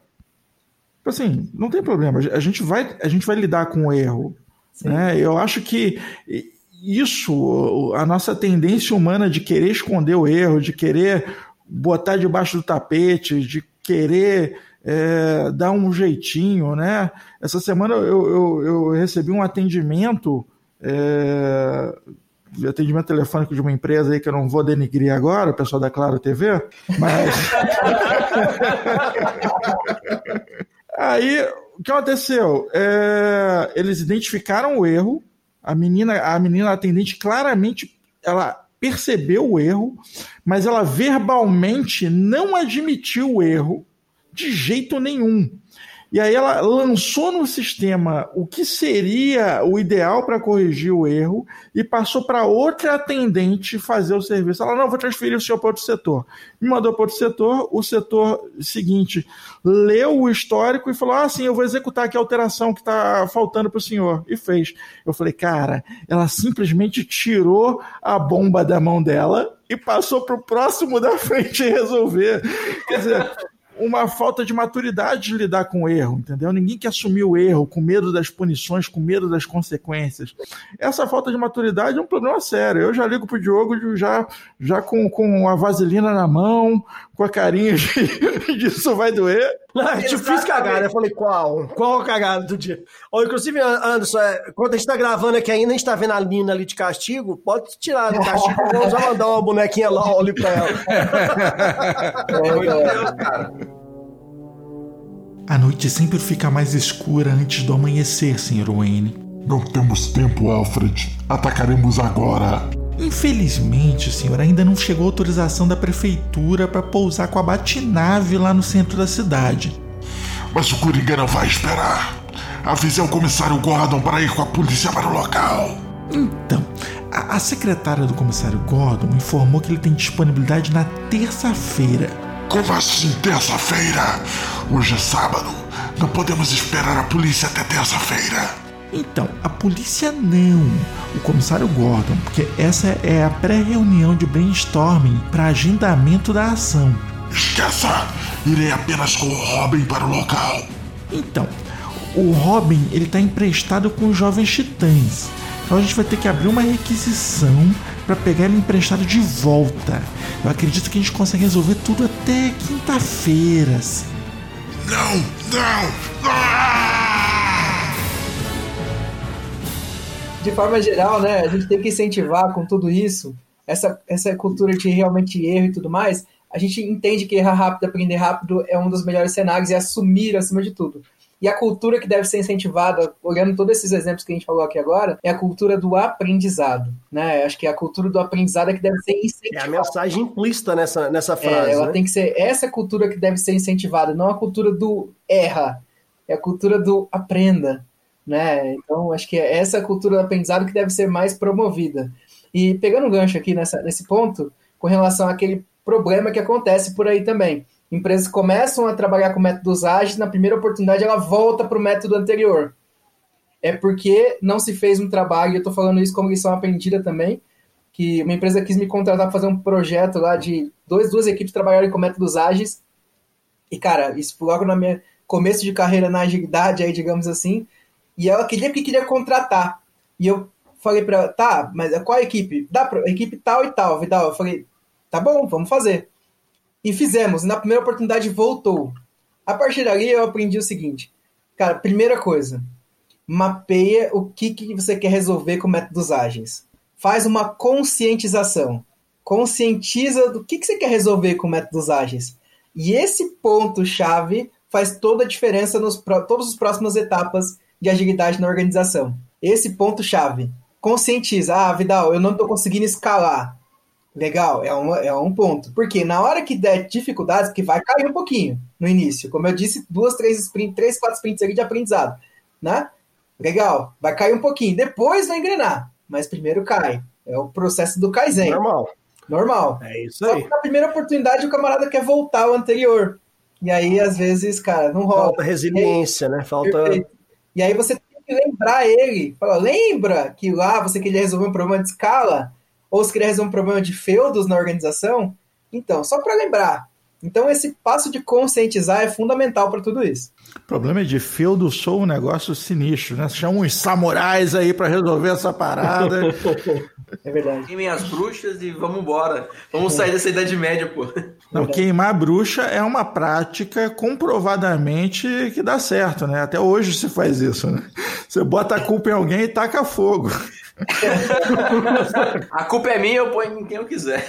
Speaker 1: Tipo assim, não tem problema. A gente vai, a gente vai lidar com o erro. Né? Eu acho que isso, a nossa tendência humana de querer esconder o erro, de querer botar debaixo do tapete, de querer é, dar um jeitinho, né? Essa semana eu, eu, eu recebi um atendimento, é, atendimento telefônico de uma empresa aí que eu não vou denigrir agora, o pessoal da Claro TV, mas Aí, o que aconteceu? É, eles identificaram o erro, a menina, a menina atendente claramente ela percebeu o erro, mas ela verbalmente não admitiu o erro de jeito nenhum. E aí ela lançou no sistema o que seria o ideal para corrigir o erro e passou para outra atendente fazer o serviço. Ela, não, vou transferir o senhor para outro setor. Me mandou para outro setor, o setor seguinte leu o histórico e falou, ah, sim, eu vou executar aqui a alteração que está faltando para o senhor. E fez. Eu falei, cara, ela simplesmente tirou a bomba da mão dela e passou para o próximo da frente resolver. Quer dizer, uma falta de maturidade de lidar com o erro, entendeu? Ninguém que assumiu o erro com medo das punições, com medo das consequências. Essa falta de maturidade é um problema sério. Eu já ligo pro Diogo já, já com, com a vaselina na mão, com a carinha de, de isso vai doer.
Speaker 3: Não, eu fiz cagada. Eu falei, qual? Qual a cagada do dia? Ou, inclusive, Anderson, é, quando a gente tá gravando aqui ainda, a gente tá vendo a Nina ali de castigo, pode tirar do castigo, vamos já mandar uma bonequinha lá ali pra ela. Meu Deus,
Speaker 5: cara. A noite sempre fica mais escura antes do amanhecer, Sr. Wayne.
Speaker 7: Não temos tempo, Alfred. Atacaremos agora.
Speaker 5: Infelizmente, senhor, ainda não chegou autorização da prefeitura para pousar com a batinave lá no centro da cidade.
Speaker 7: Mas o Coringa não vai esperar. Avisei o comissário Gordon para ir com a polícia para o local.
Speaker 5: Então, a, a secretária do comissário Gordon informou que ele tem disponibilidade na terça-feira.
Speaker 7: Como assim, terça-feira? Hoje é sábado. Não podemos esperar a polícia até terça-feira.
Speaker 5: Então, a polícia não. O comissário Gordon, porque essa é a pré-reunião de brainstorming para agendamento da ação.
Speaker 7: Esqueça! Irei apenas com o Robin para o local.
Speaker 5: Então, o Robin ele tá emprestado com os jovens titãs. Então a gente vai ter que abrir uma requisição para pegar ele emprestado de volta. Eu acredito que a gente consegue resolver tudo até quinta-feira. Assim.
Speaker 7: Não, não! Ah!
Speaker 4: De forma geral, né, a gente tem que incentivar com tudo isso, essa, essa cultura de realmente erro e tudo mais, a gente entende que errar rápido, aprender rápido é um dos melhores cenários e assumir acima de tudo. E a cultura que deve ser incentivada, olhando todos esses exemplos que a gente falou aqui agora, é a cultura do aprendizado. Né? Acho que a cultura do aprendizado é que deve ser incentivada.
Speaker 3: É a mensagem implícita nessa, nessa frase.
Speaker 4: É, ela
Speaker 3: né?
Speaker 4: tem que ser essa cultura que deve ser incentivada, não a cultura do erra, é a cultura do aprenda. Né? Então, acho que é essa cultura do aprendizado que deve ser mais promovida. E pegando um gancho aqui nessa, nesse ponto, com relação àquele problema que acontece por aí também empresas começam a trabalhar com métodos ágeis, na primeira oportunidade ela volta para o método anterior. É porque não se fez um trabalho, eu estou falando isso como lição aprendida também, que uma empresa quis me contratar para fazer um projeto lá de dois, duas equipes trabalharem com métodos ágeis. E, cara, isso logo na minha começo de carreira na agilidade, aí, digamos assim, e ela queria que queria contratar. E eu falei para ela, tá, mas qual a equipe? Dá pra, equipe tal e tal, Vidal. Eu falei, tá bom, vamos fazer. E fizemos. Na primeira oportunidade voltou. A partir dali eu aprendi o seguinte. Cara, primeira coisa, mapeia o que, que você quer resolver com métodos ágeis. Faz uma conscientização. Conscientiza do que, que você quer resolver com métodos ágeis. E esse ponto-chave faz toda a diferença nos todas as próximas etapas de agilidade na organização. Esse ponto-chave. Conscientiza. Ah, Vidal, eu não estou conseguindo escalar. Legal, é, uma, é um ponto. Porque na hora que der dificuldades, que vai cair um pouquinho no início, como eu disse, duas, três sprints, três, quatro sprints ali de aprendizado, né? Legal, vai cair um pouquinho, depois vai engrenar, mas primeiro cai. É o processo do Kaizen.
Speaker 3: Normal.
Speaker 4: Normal.
Speaker 3: É isso
Speaker 4: Só
Speaker 3: aí.
Speaker 4: que na primeira oportunidade o camarada quer voltar ao anterior. E aí, às vezes, cara, não rola.
Speaker 3: Falta resiliência, né? Falta.
Speaker 4: Perfeito. E aí você tem que lembrar ele. Fala, lembra que lá você queria resolver um problema de escala? Ou se queria resolver um problema de feudos na organização. Então, só para lembrar. Então, esse passo de conscientizar é fundamental para tudo isso.
Speaker 1: O problema é de feudo sou um negócio sinistro, né? Chama uns samurais aí para resolver essa parada.
Speaker 4: É verdade.
Speaker 2: Queimem as bruxas e vamos embora. Vamos sair dessa Idade Média, pô.
Speaker 1: Não, queimar bruxa é uma prática comprovadamente que dá certo, né? Até hoje se faz isso, né? Você bota a culpa em alguém e taca fogo.
Speaker 2: A culpa é minha, eu ponho em quem eu quiser.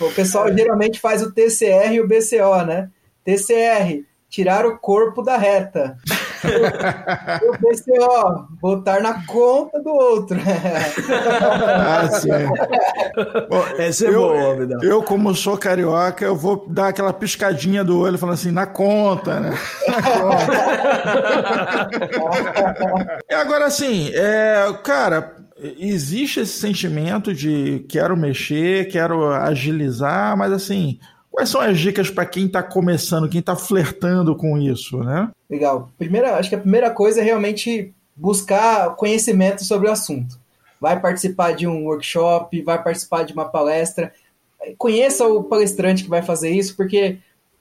Speaker 4: O pessoal geralmente faz o TCR e o BCO, né? TCR, tirar o corpo da reta. o BCO, botar na conta do outro.
Speaker 1: Ah, sim. Bom,
Speaker 3: Essa é
Speaker 1: eu,
Speaker 3: boa, Vidal.
Speaker 1: eu, como sou carioca, eu vou dar aquela piscadinha do olho falando assim, na conta, né? Na conta. e agora, assim, é, cara, existe esse sentimento de quero mexer, quero agilizar, mas assim, quais são as dicas para quem está começando, quem está flertando com isso, né?
Speaker 4: Legal. Primeira, acho que a primeira coisa é realmente buscar conhecimento sobre o assunto. Vai participar de um workshop, vai participar de uma palestra. Conheça o palestrante que vai fazer isso, porque,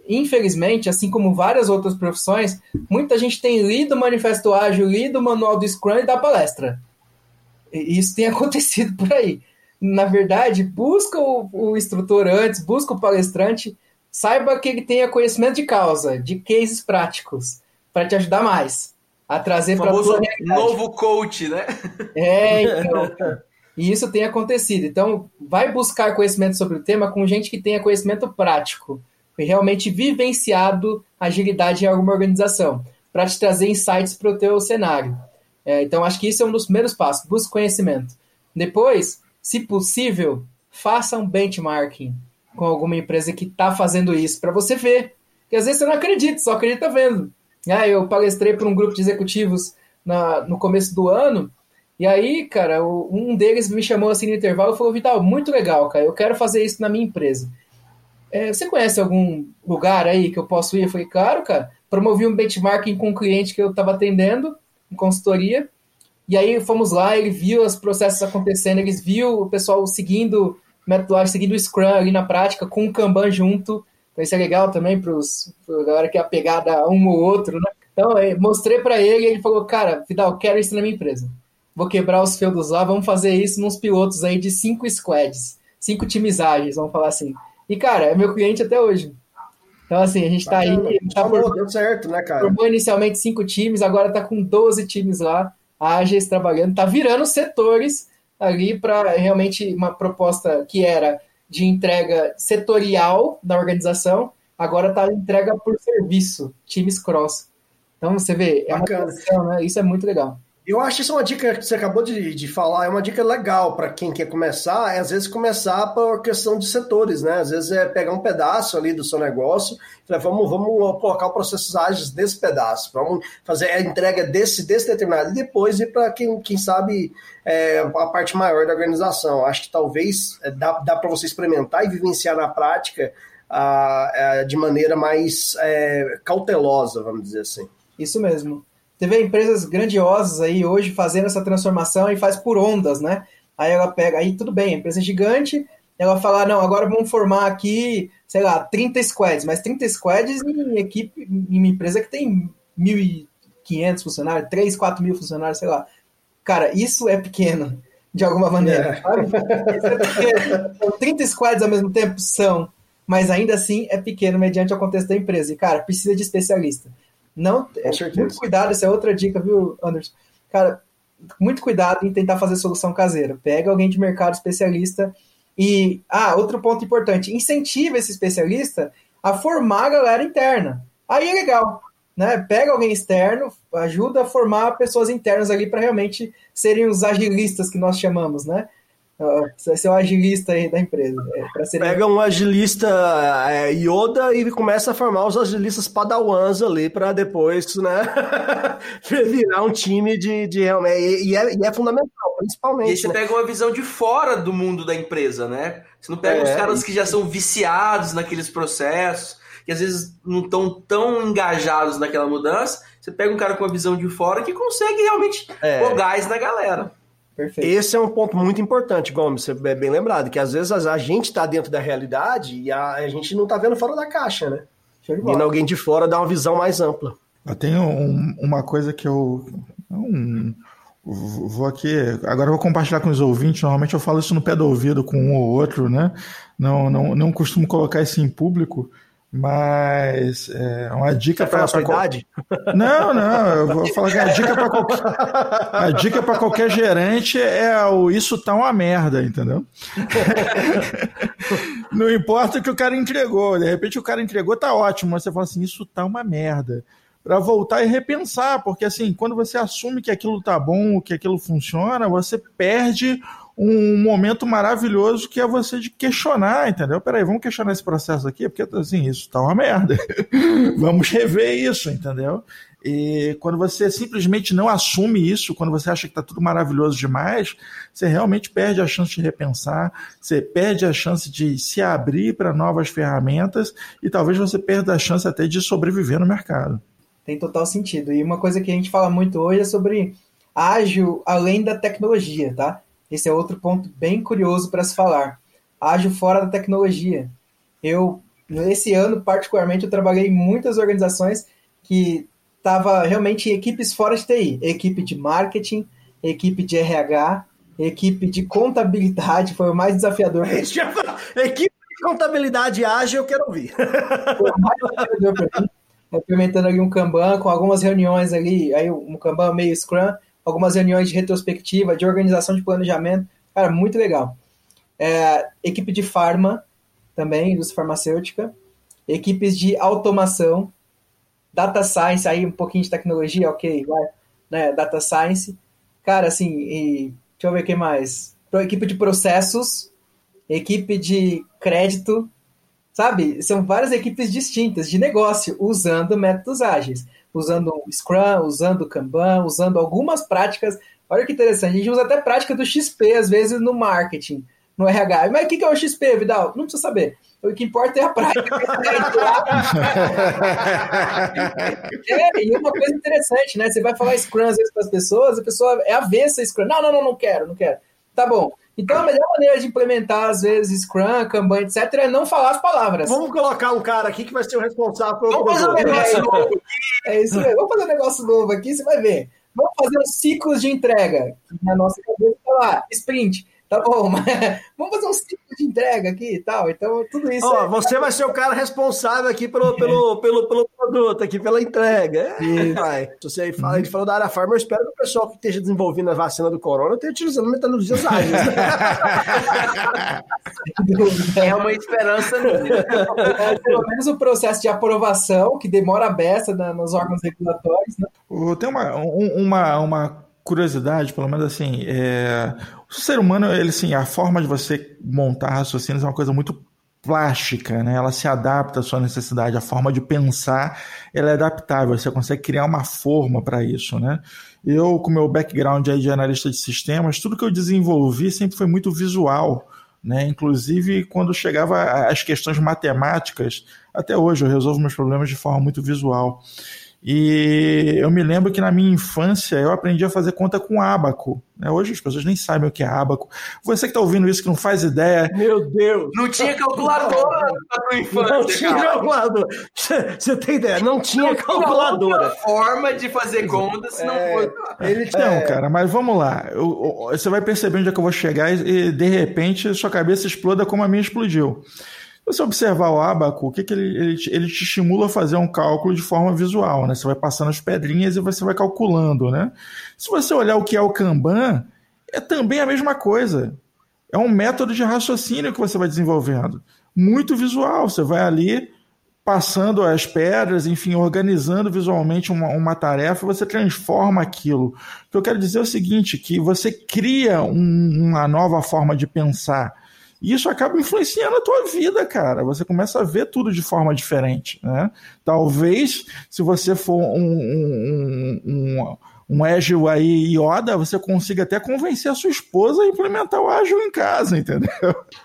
Speaker 4: infelizmente, assim como várias outras profissões, muita gente tem lido o Manifesto Ágil, lido o Manual do Scrum e dá palestra. E Isso tem acontecido por aí. Na verdade, busca o, o instrutor antes, busca o palestrante, saiba que ele tenha conhecimento de causa, de cases práticos, para te ajudar mais a trazer para tua realidade.
Speaker 2: novo coach, né?
Speaker 4: É, então. E isso tem acontecido. Então, vai buscar conhecimento sobre o tema com gente que tenha conhecimento prático e realmente vivenciado agilidade em alguma organização, para te trazer insights para o teu cenário. É, então, acho que isso é um dos primeiros passos. Busque conhecimento. Depois, se possível, faça um benchmarking com alguma empresa que está fazendo isso, para você ver. Porque às vezes você não acredita, só acredita vendo. Ah, eu palestrei para um grupo de executivos na, no começo do ano, e aí, cara, o- um deles me chamou assim no intervalo e falou: Vital, muito legal, cara, eu quero fazer isso na minha empresa. É, você conhece algum lugar aí que eu posso ir? Eu falei, claro, cara. Promovi um benchmarking com um cliente que eu estava atendendo, consultoria. E aí fomos lá, ele viu os processos acontecendo, eles viu o pessoal seguindo metodologia, seguindo o Scrum ali na prática, com o Kanban junto. Então isso é legal também para a galera que é apegada a um ou outro, né? Então, mostrei para ele e ele falou, cara, Vidal, quero isso na minha empresa. Vou quebrar os feudos lá, vamos fazer isso nos pilotos aí de cinco squads, cinco times ágeis, vamos falar assim. E, cara, é meu cliente até hoje. Então, assim, a gente tá
Speaker 3: Bacana.
Speaker 4: aí. Tá
Speaker 3: Chamou,
Speaker 4: por-
Speaker 3: deu certo, né, cara?
Speaker 4: formou inicialmente cinco times, agora tá com 12 times lá, ágeis trabalhando, tá virando setores ali para realmente uma proposta que era de entrega setorial da organização, agora tá entrega por serviço, times cross. Então você vê, é uma
Speaker 3: Bacana.
Speaker 4: transição, né? Isso é muito legal.
Speaker 3: Eu acho isso uma dica que você acabou de, de falar, é uma dica legal para quem quer começar, é às vezes começar por questão de setores, né? Às vezes é pegar um pedaço ali do seu negócio, falar, vamos, vamos colocar processos ágeis desse pedaço, vamos fazer a entrega desse, desse determinado, e depois ir para quem, quem sabe é, a parte maior da organização. Acho que talvez é, dá, dá para você experimentar e vivenciar na prática de maneira mais é, cautelosa, vamos dizer assim.
Speaker 4: Isso mesmo. Você vê empresas grandiosas aí hoje fazendo essa transformação e faz por ondas, né? Aí ela pega, aí tudo bem, a empresa é gigante, ela fala, "Ah, não, agora vamos formar aqui, sei lá, 30 squads, mas 30 squads em equipe, em uma empresa que tem 1.500 funcionários, 3, 4 mil funcionários, sei lá. Cara, isso é pequeno, de alguma maneira,
Speaker 3: É.
Speaker 4: sabe? Isso é pequeno. São 30 squads ao mesmo tempo? São, mas ainda assim é pequeno mediante o contexto da empresa. E, cara, precisa de especialista. Não, é,
Speaker 3: certeza.
Speaker 4: muito cuidado, essa é outra dica, viu, Anderson? Cara, muito cuidado em tentar fazer solução caseira. Pega alguém de mercado especialista e, ah, outro ponto importante, incentiva esse especialista a formar a galera interna. Aí é legal, né? Pega alguém externo, ajuda a formar pessoas internas ali para realmente serem os agilistas que nós chamamos, né? Você ser o agilista aí da empresa. É, serem
Speaker 3: Pega um agilista é, Yoda e começa a formar os agilistas padawans ali para depois, né? virar um time de, de realmente. E, e é, e é fundamental,
Speaker 2: E aí
Speaker 3: principalmente.
Speaker 2: você
Speaker 3: né?
Speaker 2: pega uma visão de fora do mundo da empresa, né? Você não pega
Speaker 3: É,
Speaker 2: os caras que já são viciados naqueles processos, que às vezes não estão tão engajados naquela mudança. Você pega um cara com uma visão de fora que consegue realmente
Speaker 3: É.
Speaker 2: pôr gás na galera.
Speaker 4: Perfeito.
Speaker 3: Esse é um ponto muito importante, Gomes, você é bem lembrado, que às vezes a gente está dentro da realidade e a, a gente não está vendo fora da caixa, né?
Speaker 4: Bola.
Speaker 3: alguém de fora dá uma visão mais ampla.
Speaker 1: Eu tenho um- uma coisa que eu. um- vou aqui. Agora eu vou compartilhar com os ouvintes. Normalmente eu falo isso no pé do ouvido com um ou outro, né? Não, não, não costumo colocar isso em público, mas é uma dica para
Speaker 3: a sua idade?
Speaker 1: Não, não, eu vou falar que a dica para qualquer, a dica para qualquer gerente é o isso tá uma merda, entendeu? Não importa o que o cara entregou, de repente o cara entregou tá ótimo, mas você fala assim, isso tá uma merda. Para voltar e repensar, porque assim, quando você assume que aquilo tá bom, que aquilo funciona, você perde um momento maravilhoso que é você de questionar, entendeu? Peraí, vamos questionar esse processo aqui, porque assim, isso tá uma merda. vamos rever isso, entendeu? E quando você simplesmente não assume isso, quando você acha que está tudo maravilhoso demais, você realmente perde a chance de repensar, você perde a chance de se abrir para novas ferramentas e talvez você perda a chance até de sobreviver no mercado.
Speaker 4: Tem total sentido. E uma coisa que a gente fala muito hoje é sobre ágil além da tecnologia, tá? Esse é outro ponto bem curioso para se falar. Ágil fora da tecnologia. Eu, esse ano, particularmente, eu trabalhei em muitas organizações que estava realmente em equipes fora de TI. Equipe de marketing, equipe de RH, equipe de contabilidade, foi o mais desafiador.
Speaker 3: Equipe de contabilidade ágil, eu quero ouvir.
Speaker 4: Foi o mais desafiador para mim. Implementando ali um Kanban com algumas reuniões ali, aí um Kanban meio Scrum, algumas reuniões de retrospectiva, de organização de planejamento. Cara, muito legal. É, equipe de farma, também, indústria farmacêutica. Equipes de automação. Data Science, aí um pouquinho de tecnologia, ok, vai. Né, data Science. Cara, assim, e, deixa eu ver o que mais. Equipe de processos, equipe de crédito, sabe? São várias equipes distintas de negócio usando métodos ágeis, usando o Scrum, usando o Kanban, usando algumas práticas. Olha que interessante, a gente usa até prática do XP às vezes no marketing, no RH. Mas o que que é o XP, Vidal? Não precisa saber. O que importa é a prática. É, e uma coisa interessante, né? Você vai falar Scrum às vezes para as pessoas, a pessoa é avessa a Scrum. Não, não, não, não quero, não quero. Tá bom. Então, a melhor maneira de implementar, às vezes, Scrum, Kanban, etc., é não falar as palavras.
Speaker 3: Vamos colocar um cara aqui que vai ser o responsável pelo
Speaker 2: Vamos fazer um negócio novo.
Speaker 4: É isso aí. Vamos fazer um negócio novo aqui, você vai ver. Vamos fazer os ciclos de entrega. Na nossa cabeça tá lá, sprint. Tá bom, mas vamos fazer um ciclo de entrega aqui e tal. Então, tudo isso.
Speaker 3: Ó,
Speaker 4: é-
Speaker 3: você vai ser o cara responsável aqui pelo, pelo, pelo, pelo produto, aqui pela entrega. É, vai. Você fala, a gente falou da área farma, eu espero que o pessoal que esteja desenvolvendo a vacina do corona esteja utilizando metodologias ágeis. né?
Speaker 2: É uma esperança minha.
Speaker 4: é, pelo menos o processo de aprovação, que demora a beça na- nos órgãos regulatórios, né?
Speaker 1: Tem uma, um- uma, uma curiosidade, pelo menos assim, é, o ser humano, ele assim, a forma de você montar raciocínios é uma coisa muito plástica, né? Ela se adapta à sua necessidade, a forma de pensar, ela é adaptável, você consegue criar uma forma para isso, né? Eu, com meu background aí de analista de sistemas, tudo que eu desenvolvi sempre foi muito visual, né? Inclusive quando chegava às questões matemáticas, até hoje eu resolvo meus problemas de forma muito visual. E eu me lembro que na minha infância eu aprendi a fazer conta com ábaco. né? Hoje as pessoas nem sabem o que é ábaco. Você que está ouvindo isso que não faz ideia,
Speaker 3: Meu Deus!
Speaker 2: Não tinha calculadora na tua
Speaker 3: Não
Speaker 2: infância,
Speaker 3: tinha
Speaker 2: cara.
Speaker 3: calculadora. Você tem ideia? Não tinha calculadora.
Speaker 2: Outra forma de fazer conta se não for.
Speaker 3: Ele
Speaker 1: Não, cara, mas vamos lá. Eu- eu- você vai perceber onde é que eu vou chegar e, e, de repente sua cabeça exploda como a minha explodiu. Você observar o abaco, o que, que ele, ele, te- ele te estimula a fazer um cálculo de forma visual, né? Você vai passando as pedrinhas e você vai calculando, né? Se você olhar o que é o Kanban, é também a mesma coisa. É um método de raciocínio que você vai desenvolvendo. Muito visual. Você vai ali passando as pedras, enfim, organizando visualmente uma, uma tarefa, você transforma aquilo. O que eu quero dizer é o seguinte, que você cria um- uma nova forma de pensar. E isso acaba influenciando a tua vida, cara. Você começa a ver tudo de forma diferente, né? Talvez, se você for um, um, um, um ágil aí Yoda, você consiga até convencer a sua esposa a implementar o ágil em casa, entendeu?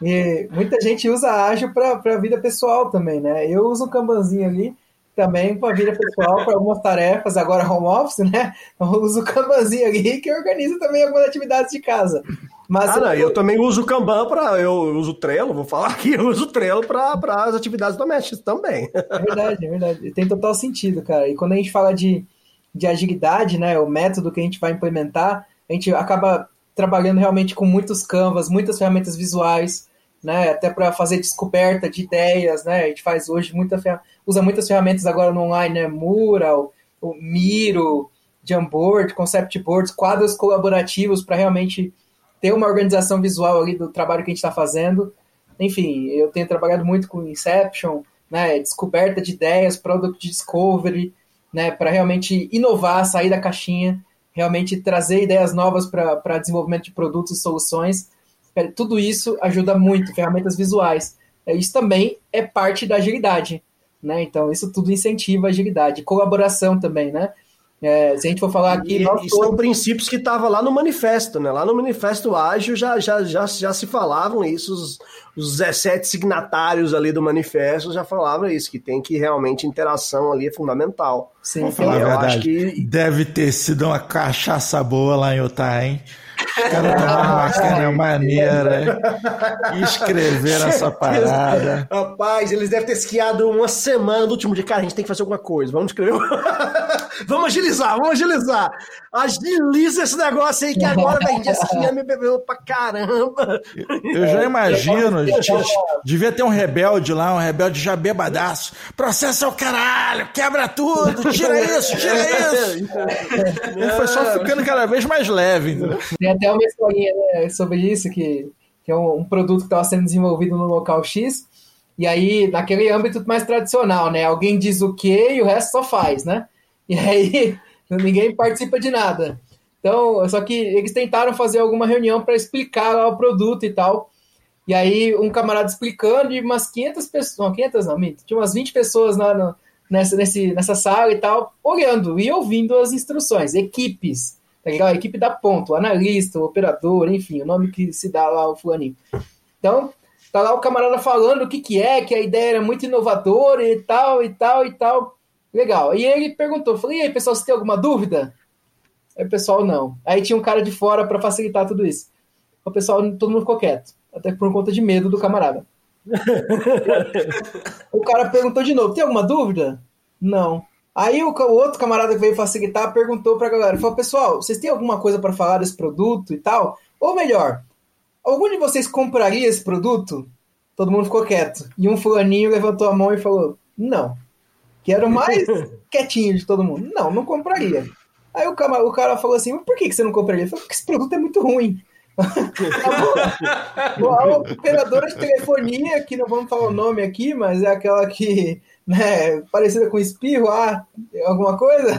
Speaker 4: E muita gente usa ágil para a vida pessoal também, né? Eu uso um Kanbanzinho ali também para a vida pessoal, para algumas tarefas, agora home office, né? Eu uso o Kanbanzinho ali que organiza também algumas atividades de casa. Mas
Speaker 3: Ah, não, eu também uso o Kanban para. Eu uso o Trello, vou falar aqui, eu uso o Trello para as atividades domésticas também.
Speaker 4: É verdade, é verdade. Tem total sentido, cara. E quando a gente fala de, de agilidade, né, o método que a gente vai implementar, a gente acaba trabalhando realmente com muitos canvas, muitas ferramentas visuais, né, até para fazer descoberta de ideias, né, a gente faz hoje muita usa muitas ferramentas agora no online, né, Mural, o Miro, Jamboard, Concept Boards, quadros colaborativos para realmente ter uma organização visual ali do trabalho que a gente está fazendo. Enfim, eu tenho trabalhado muito com Inception, né, descoberta de ideias, product discovery, né, para realmente inovar, sair da caixinha, realmente trazer ideias novas para desenvolvimento de produtos e soluções. É, Tudo isso ajuda muito, ferramentas visuais. É, Isso também é parte da agilidade, né? Então, isso tudo incentiva a agilidade. Colaboração também, né? É, se a gente for falar aqui,
Speaker 3: E,
Speaker 4: todos-
Speaker 3: são princípios que estavam lá no manifesto, né? Lá no manifesto ágil já, já, já, já se falavam isso, os, os 17 signatários ali do manifesto já falavam isso, que tem que realmente interação ali é fundamental.
Speaker 4: sim,
Speaker 1: Vamos falar a
Speaker 3: eu
Speaker 1: verdade.
Speaker 3: acho que-
Speaker 1: Deve ter sido uma cachaça boa lá em Utah, hein? Os caras tomaram uma cana maneira e escreveram essa parada.
Speaker 3: Rapaz, eles devem ter esquiado uma semana no último dia. Cara, a gente tem que fazer alguma coisa. Vamos escrever. vamos agilizar, vamos agilizar. Agiliza esse negócio aí que agora a gente esquia me bebeu pra caramba.
Speaker 1: Eu já imagino, devia ter um rebelde lá, um rebelde já bebadaço. Processa o caralho, quebra tudo, tira isso, tira isso. Ele foi só ficando cada vez mais leve. entendeu?
Speaker 4: Tem até uma historinha né, sobre isso, que, que é um, um produto que estava sendo desenvolvido no local X, e aí, naquele âmbito mais tradicional, né? Alguém diz o quê e o resto só faz, né? E aí, ninguém participa de nada. Então, só que eles tentaram fazer alguma reunião para explicar lá o produto e tal. E aí, um camarada explicando, e umas 500 pessoas, não, 500 não, tinha umas 20 pessoas lá no- nessa, nesse, nessa sala e tal, olhando e ouvindo as instruções, equipes, tá ligado? A equipe da ponto, o analista, o operador, enfim, o nome que se dá lá, o fulaninho. Então, tá lá o camarada falando o que que é, que a ideia era muito inovadora e tal, e tal, e tal. Legal. E ele perguntou, falei, e aí, pessoal, você tem alguma dúvida? Aí o pessoal, não. Aí tinha um cara de fora para facilitar tudo isso. o pessoal, todo mundo ficou quieto, até por conta de medo do camarada. o cara perguntou de novo: tem alguma dúvida? Não. Aí o, o outro camarada que veio facilitar perguntou pra galera: falou, pessoal, vocês têm alguma coisa para falar desse produto e tal? Ou melhor, algum de vocês compraria esse produto? Todo mundo ficou quieto. E um fulaninho levantou a mão e falou: não. Que era o mais quietinho de todo mundo. Não, não compraria. Aí o cara, o cara falou assim: mas por que, que você não compraria? Ele falou: porque esse produto é muito ruim. a operadora de telefonia, que não vamos falar o nome aqui, mas é aquela que, né, parecida com espirro, ah, alguma coisa?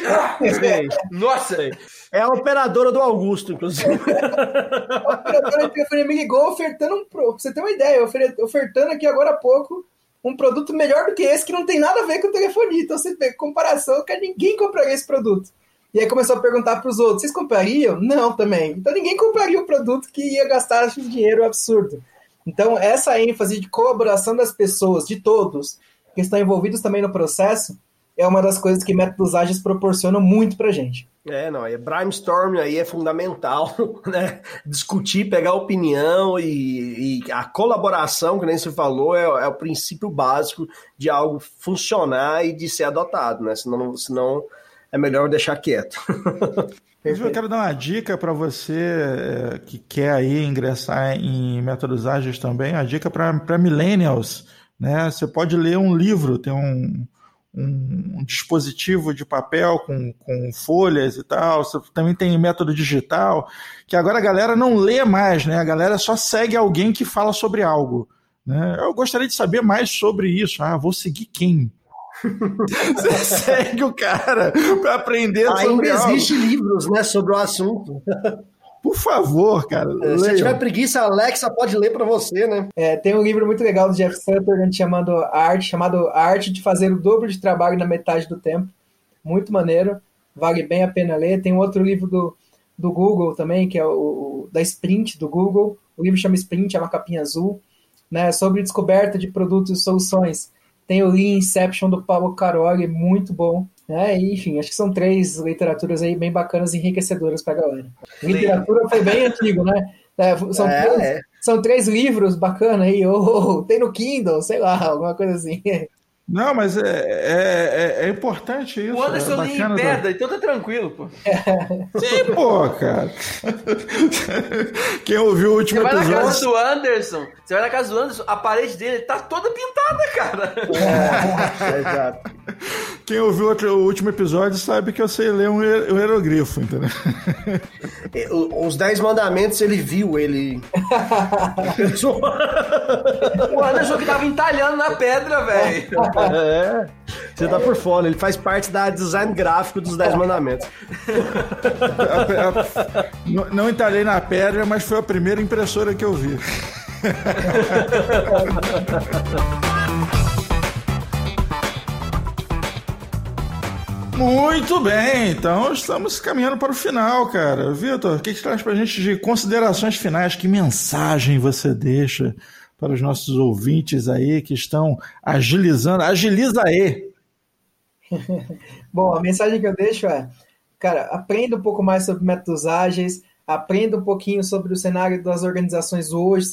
Speaker 2: Nossa!
Speaker 3: É a operadora do Augusto, inclusive.
Speaker 4: a operadora de telefonia me ligou ofertando um. Pra você ter uma ideia, ofertando aqui agora há pouco um produto melhor do que esse que não tem nada a ver com telefonia. Então você vê comparação que ninguém compraria esse produto. E aí começou a perguntar para os outros: vocês comprariam? Não, também. Então ninguém compraria o produto que ia gastar esse dinheiro absurdo. Então, essa ênfase de colaboração das pessoas, de todos, que estão envolvidos também no processo, é uma das coisas que métodos ágeis proporcionam muito para gente.
Speaker 3: É, não, é brainstorm aí é fundamental, né? Discutir, pegar opinião e, e a colaboração, que nem você falou, é, é, o princípio básico de algo funcionar e de ser adotado, né? Senão, senão é melhor deixar quieto.
Speaker 1: Eu quero dar uma dica para você é, que quer aí ingressar em métodos ágeis também, a dica para millennials, né? Você pode ler um livro, tem um, um, um, dispositivo de papel com, com folhas e tal. Você também tem método digital, que agora a galera não lê mais, né? A galera só segue alguém que fala sobre algo. Né? Eu gostaria de saber mais sobre isso. Ah, vou seguir quem? Você segue o cara para aprender
Speaker 3: Ainda sobre Ainda existe livros, né, sobre o assunto.
Speaker 1: Por favor, cara.
Speaker 3: É, se tiver preguiça, a Alexa pode ler para você, né?
Speaker 4: É, tem um livro muito legal do Jeff Sutherland chamado Arte, chamado Arte de Fazer o Dobro de Trabalho na Metade do Tempo. Muito maneiro, vale bem a pena ler. Tem um outro livro do, do Google também, que é o, o da Sprint do Google. O livro chama Sprint, é uma capinha azul, né? Sobre descoberta de produtos e soluções. Tem o Lean Inception do Paulo Caroli, muito bom. Né? E, enfim, acho que são três literaturas aí bem bacanas e enriquecedoras para a galera. Literatura foi bem antigo, né? É, são, é, três, é. são três livros bacanas aí, ou tem no Kindle, sei lá, alguma coisa assim.
Speaker 1: Não, mas é, é, é, é importante isso.
Speaker 2: O Anderson é nem em pedra, então tá tranquilo, pô.
Speaker 1: Sim, pô, cara. Quem ouviu o último episódio.
Speaker 2: Você vai na casa do Anderson, você vai na casa do Anderson, a parede dele tá toda pintada, cara. É,
Speaker 1: exato. Quem ouviu outro, o último episódio sabe que eu sei ler um, um hieroglifo, entendeu?
Speaker 3: Os Dez Mandamentos ele viu, ele.
Speaker 2: o Anderson que tava entalhando na pedra, velho.
Speaker 3: É. Você tá por fora, ele faz parte da design gráfico dos Dez Mandamentos.
Speaker 1: não, não entalhei na pedra, mas foi a primeira impressora que eu vi. Muito bem, então estamos caminhando para o final, cara. Vitor, o que, que traz para a gente de considerações finais? Que mensagem você deixa para os nossos ouvintes aí que estão agilizando? Agiliza aí!
Speaker 4: Bom, a mensagem que eu deixo é, cara, aprenda um pouco mais sobre métodos ágeis, aprenda um pouquinho sobre o cenário das organizações hoje,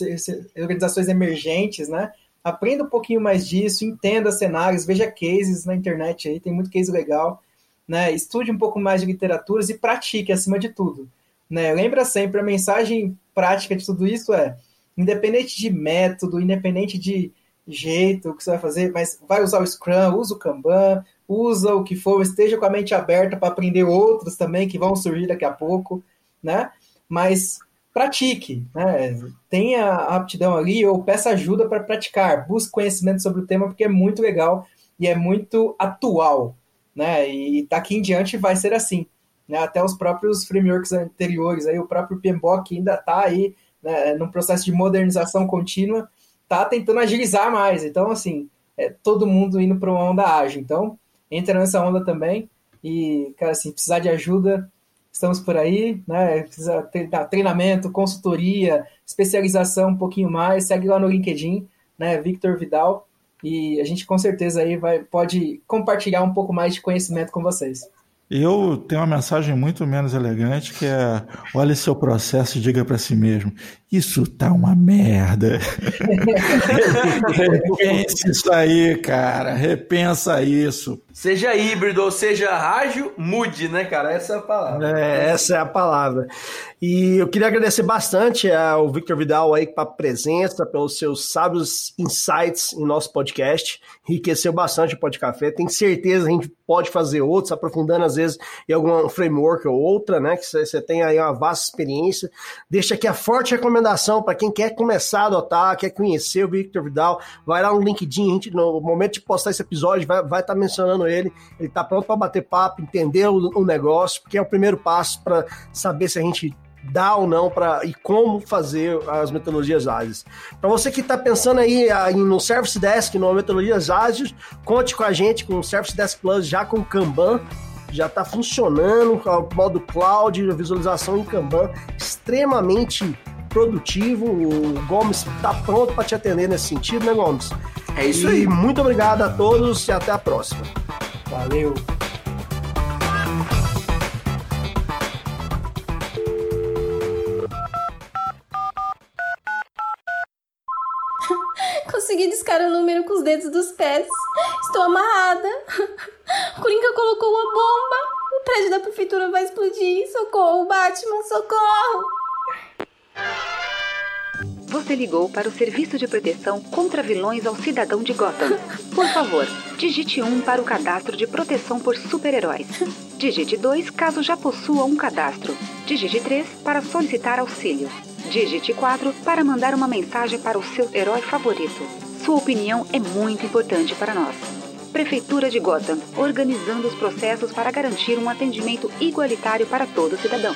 Speaker 4: organizações emergentes, né? Aprenda um pouquinho mais disso, entenda cenários, veja cases na internet aí, tem muito case legal né? Estude um pouco mais de literaturas e pratique acima de tudo. Né? Lembra sempre, a mensagem prática de tudo isso é: independente de método, independente de jeito que você vai fazer, mas vai usar o Scrum, usa o Kanban, usa o que for, esteja com a mente aberta para aprender outros também que vão surgir daqui a pouco, né? Mas pratique, né? Tenha aptidão ali ou peça ajuda para praticar, busque conhecimento sobre o tema porque é muito legal e é muito atual, né? E daqui em diante vai ser assim. Né? Até os próprios frameworks anteriores, aí, o próprio PMBOK ainda está aí né, num processo de modernização contínua, está tentando agilizar mais. Então, assim, é todo mundo indo para uma onda ágil. Então, entra nessa onda também. E, cara, assim, precisar de ajuda, estamos por aí, né? Precisa ter treinamento, consultoria, especialização um pouquinho mais. Segue lá no LinkedIn, né? Victor Vidal e a gente com certeza aí vai, pode compartilhar um pouco mais de conhecimento com vocês.
Speaker 1: Eu tenho uma mensagem muito menos elegante que é: olhe seu processo e diga para si mesmo, isso tá uma merda. Repense isso aí, cara. Repensa isso.
Speaker 2: Seja híbrido ou seja rádio, mude, né, cara? Essa é a palavra.
Speaker 3: É, essa é a palavra. E eu queria agradecer bastante ao Victor Vidal aí pela presença, pelos seus sábios insights em nosso podcast. Enriqueceu bastante o Pod Café. Tenho certeza que a gente pode fazer outros, aprofundando às vezes em algum framework ou outra, né? Que você tem aí uma vasta experiência. Deixa aqui a forte recomendação para quem quer começar a adotar, quer conhecer o Victor Vidal. Vai lá no LinkedIn, a gente, no momento de postar esse episódio, vai estar tá mencionando ele. Ele está pronto para bater papo, entender o, o negócio, porque é o primeiro passo para saber se a gente dá ou não para e como fazer as metodologias ágeis. Para você que está pensando aí no Service Desk, no metodologias ágeis, conte com a gente com o Service Desk Plus já com Kanban. Já está funcionando, o modo cloud, visualização em Kanban, extremamente produtivo. O Gomes está pronto para te atender nesse sentido, né, Gomes?
Speaker 2: É isso
Speaker 3: e
Speaker 2: aí.
Speaker 3: Muito obrigado a todos e até a próxima.
Speaker 4: Valeu.
Speaker 8: Consegui discar o número com os dedos dos pés. Estou amarrada. O Coringa colocou uma bomba. O prédio da prefeitura vai explodir. Socorro, Batman, socorro!
Speaker 9: Você ligou para o Serviço de Proteção contra Vilões ao Cidadão de Gotham. Por favor, digite 1 para o cadastro de proteção por super-heróis. Digite 2 caso já possua um cadastro. Digite 3 para solicitar auxílio. Digite 4 para mandar uma mensagem para o seu herói favorito. Sua opinião é muito importante para nós. Prefeitura de Gotham, organizando os processos para garantir um atendimento igualitário para todo cidadão.